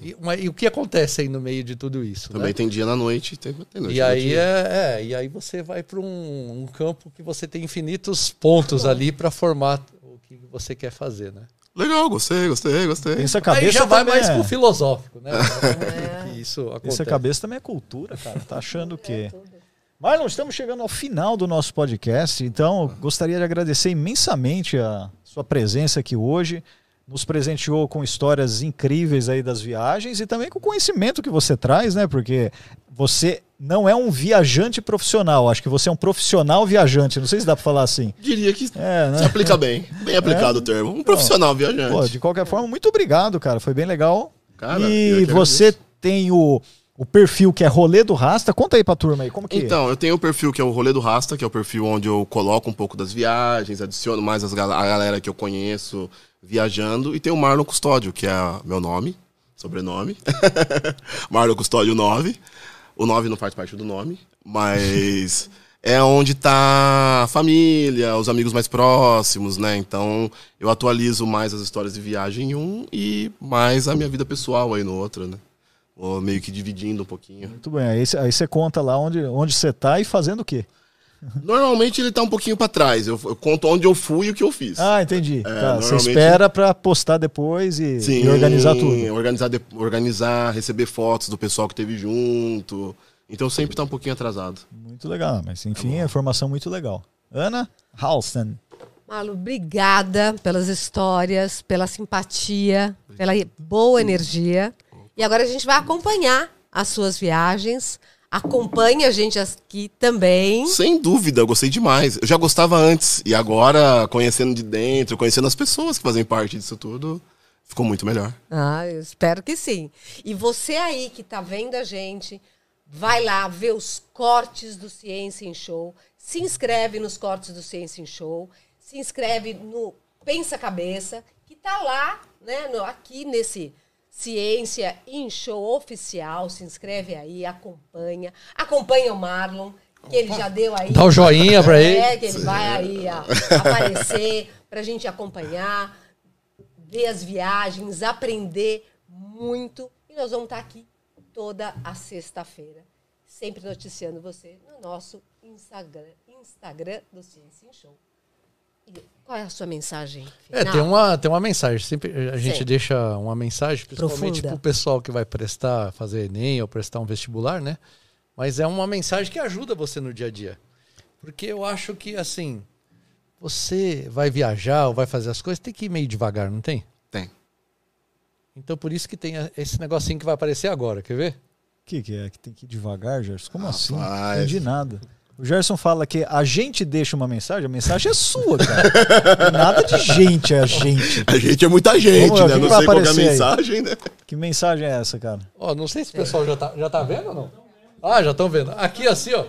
E, uma- e o que acontece aí no meio de tudo isso? Também né? tem dia na noite e tem, tem noite E aí, dia. é, é, e aí você vai para um, um campo que você tem infinitos pontos ali para formar o que você quer fazer, né? Legal, gostei, gostei, gostei. Pensa a cabeça aí já vai mais é... pro filosófico, né? que isso acontece. Pensa a cabeça também é cultura, cara. Tá achando que... Marlon, estamos chegando ao final do nosso podcast, então gostaria de agradecer imensamente a sua presença aqui hoje. Nos presenteou com histórias incríveis aí das viagens e também com o conhecimento que você traz, né? Porque você não é um viajante profissional, acho que você é um profissional viajante, não sei se dá pra falar assim. Diria que É, né? se aplica bem. Bem aplicado o termo. Um profissional viajante. Pô, de qualquer forma, muito obrigado, cara. Foi bem legal. Cara, e você tem o, o perfil que é Rolê do Rasta. Conta aí pra turma aí, como que é? Então, eu tenho o perfil que é o Rolê do Rasta, que é o perfil onde eu coloco um pouco das viagens, adiciono mais as a galera que eu conheço viajando. E tem o Marlon Custódio, que é meu nome, sobrenome. Marlon Custódio 9. O 9 não faz parte do nome, mas é onde tá a família, os amigos mais próximos, né? Então eu atualizo mais as histórias de viagem em um e mais a minha vida pessoal aí no outro, né? Vou meio que dividindo um pouquinho. Muito bem, aí você conta lá onde, onde você tá e fazendo o quê? Normalmente ele tá um pouquinho pra trás. Eu, eu conto onde eu fui e o que eu fiz. Ah, entendi. tá, você normalmente- espera pra postar depois e, e organizar tudo. Organizar, de- organizar, receber fotos do pessoal que teve junto. Então sempre tá um pouquinho atrasado. Muito legal, mas enfim, é informação muito legal. Ana Halsten. Malu, obrigada pelas histórias, pela simpatia, pela boa energia. E agora a gente vai acompanhar as suas viagens. Acompanhe a gente aqui também. Sem dúvida, eu gostei demais. Eu já gostava antes. E agora, conhecendo de dentro, conhecendo as pessoas que fazem parte disso tudo, ficou muito melhor. Ah, eu espero que sim. E você aí que está vendo a gente, vai lá ver os cortes do Ciência em Show. Se inscreve nos cortes do Ciência em Show. Se inscreve no Pensa Cabeça, que tá lá, né, no- aqui nesse Ciência em Show oficial. Se inscreve aí, acompanha. Acompanha o Marlon, que ele já deu aí. Dá o joinha pra ele. É, que ele vai aí ó, aparecer pra gente acompanhar, ver as viagens, aprender muito. E nós vamos estar aqui toda a sexta-feira, sempre noticiando você no nosso Instagram, Instagram do Ciência em Show. Qual é a sua mensagem? É, tem uma, tem uma mensagem. Sempre a gente Sim. deixa uma mensagem, principalmente Profunda. pro pessoal que vai prestar, fazer Enem ou prestar um vestibular, né? Mas é uma mensagem que ajuda você no dia a dia. Porque eu acho que, assim, Você vai viajar ou vai fazer as coisas, tem que ir meio devagar, não tem? Tem. Então por isso que tem esse negocinho que vai aparecer agora, quer ver? O que, que é? Que tem que ir devagar, Gerson? Como assim? Não Rapaz. entendi nada. O Gerson fala que a gente deixa uma mensagem, a mensagem é sua, cara. Nada de gente, é a gente. A gente é muita gente, Vamos né? o que Não vai sei qual é a aparecer aí? mensagem, né? Que mensagem é essa, cara? Ó, não sei se o pessoal já tá, já tá vendo ou não. Ah, já estão vendo. Aqui assim, ó.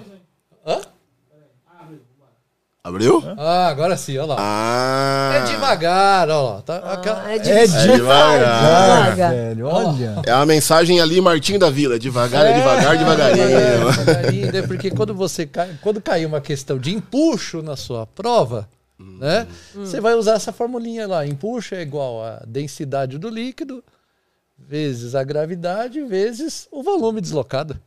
Abriu? Ah, agora sim, olha lá. Ah. É devagar, ó lá. Tá, aquela- Ah, é É difícil. devagar. Devagar. velho, olha. É a mensagem ali, Martinho da Vila. Devagar, é, devagar, É, devagarinho. devagarinho, né? Porque quando você cai, quando cair uma questão de empuxo na sua prova, né? Você vai usar essa formulinha lá. Empuxo é igual a densidade do líquido vezes a gravidade vezes o volume deslocado.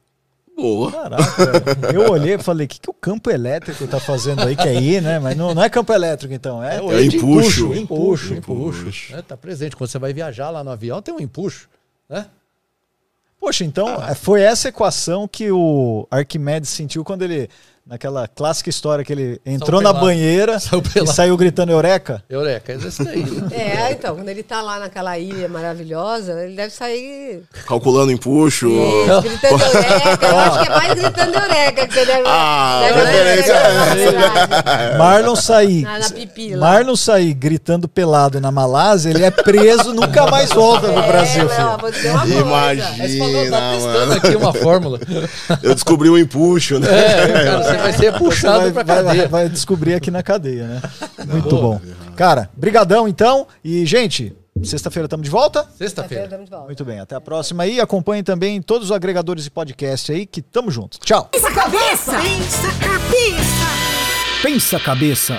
Boa. Caraca, eu olhei e falei, o que, que o campo elétrico tá fazendo aí? Que é ir, né? Mas não, não é campo elétrico, então. É, É de empuxo. Empuxo, Empuxo. empuxo. né? Tá presente. Quando você vai viajar lá no avião, tem um empuxo. Né? Poxa, então é, foi essa equação que o Arquimedes sentiu quando ele. Naquela clássica história que ele entrou na banheira Saiu e saiu gritando Eureka. Eureka, é esse daí. né? É, então, quando ele tá lá naquela ilha maravilhosa, ele deve sair Calculando empuxo. isso, gritando eureka. Eu acho que é mais gritando eureka que você deve. Ah, deve referência é Marlon sair. Na, na pipi lá. Marlon sair gritando pelado na Malásia, ele é preso, nunca mais volta pro Brasil, é, filho. não, vou dizer uma coisa. Aí você falou, Imagina, tá testando mano. aqui uma fórmula. Eu descobri o empuxo, né? É, cara, você vai ser puxado vai, pra vai- cadeia. vai descobrir aqui na cadeia, né? Muito bom. Cara, brigadão então. E, gente, sexta-feira estamos de volta? Sexta-feira. Volta. Muito bem, até a próxima aí. Acompanhem também todos os agregadores de podcast aí, que tamo junto. Tchau. Pensa cabeça! Pensa cabeça! Pensa cabeça.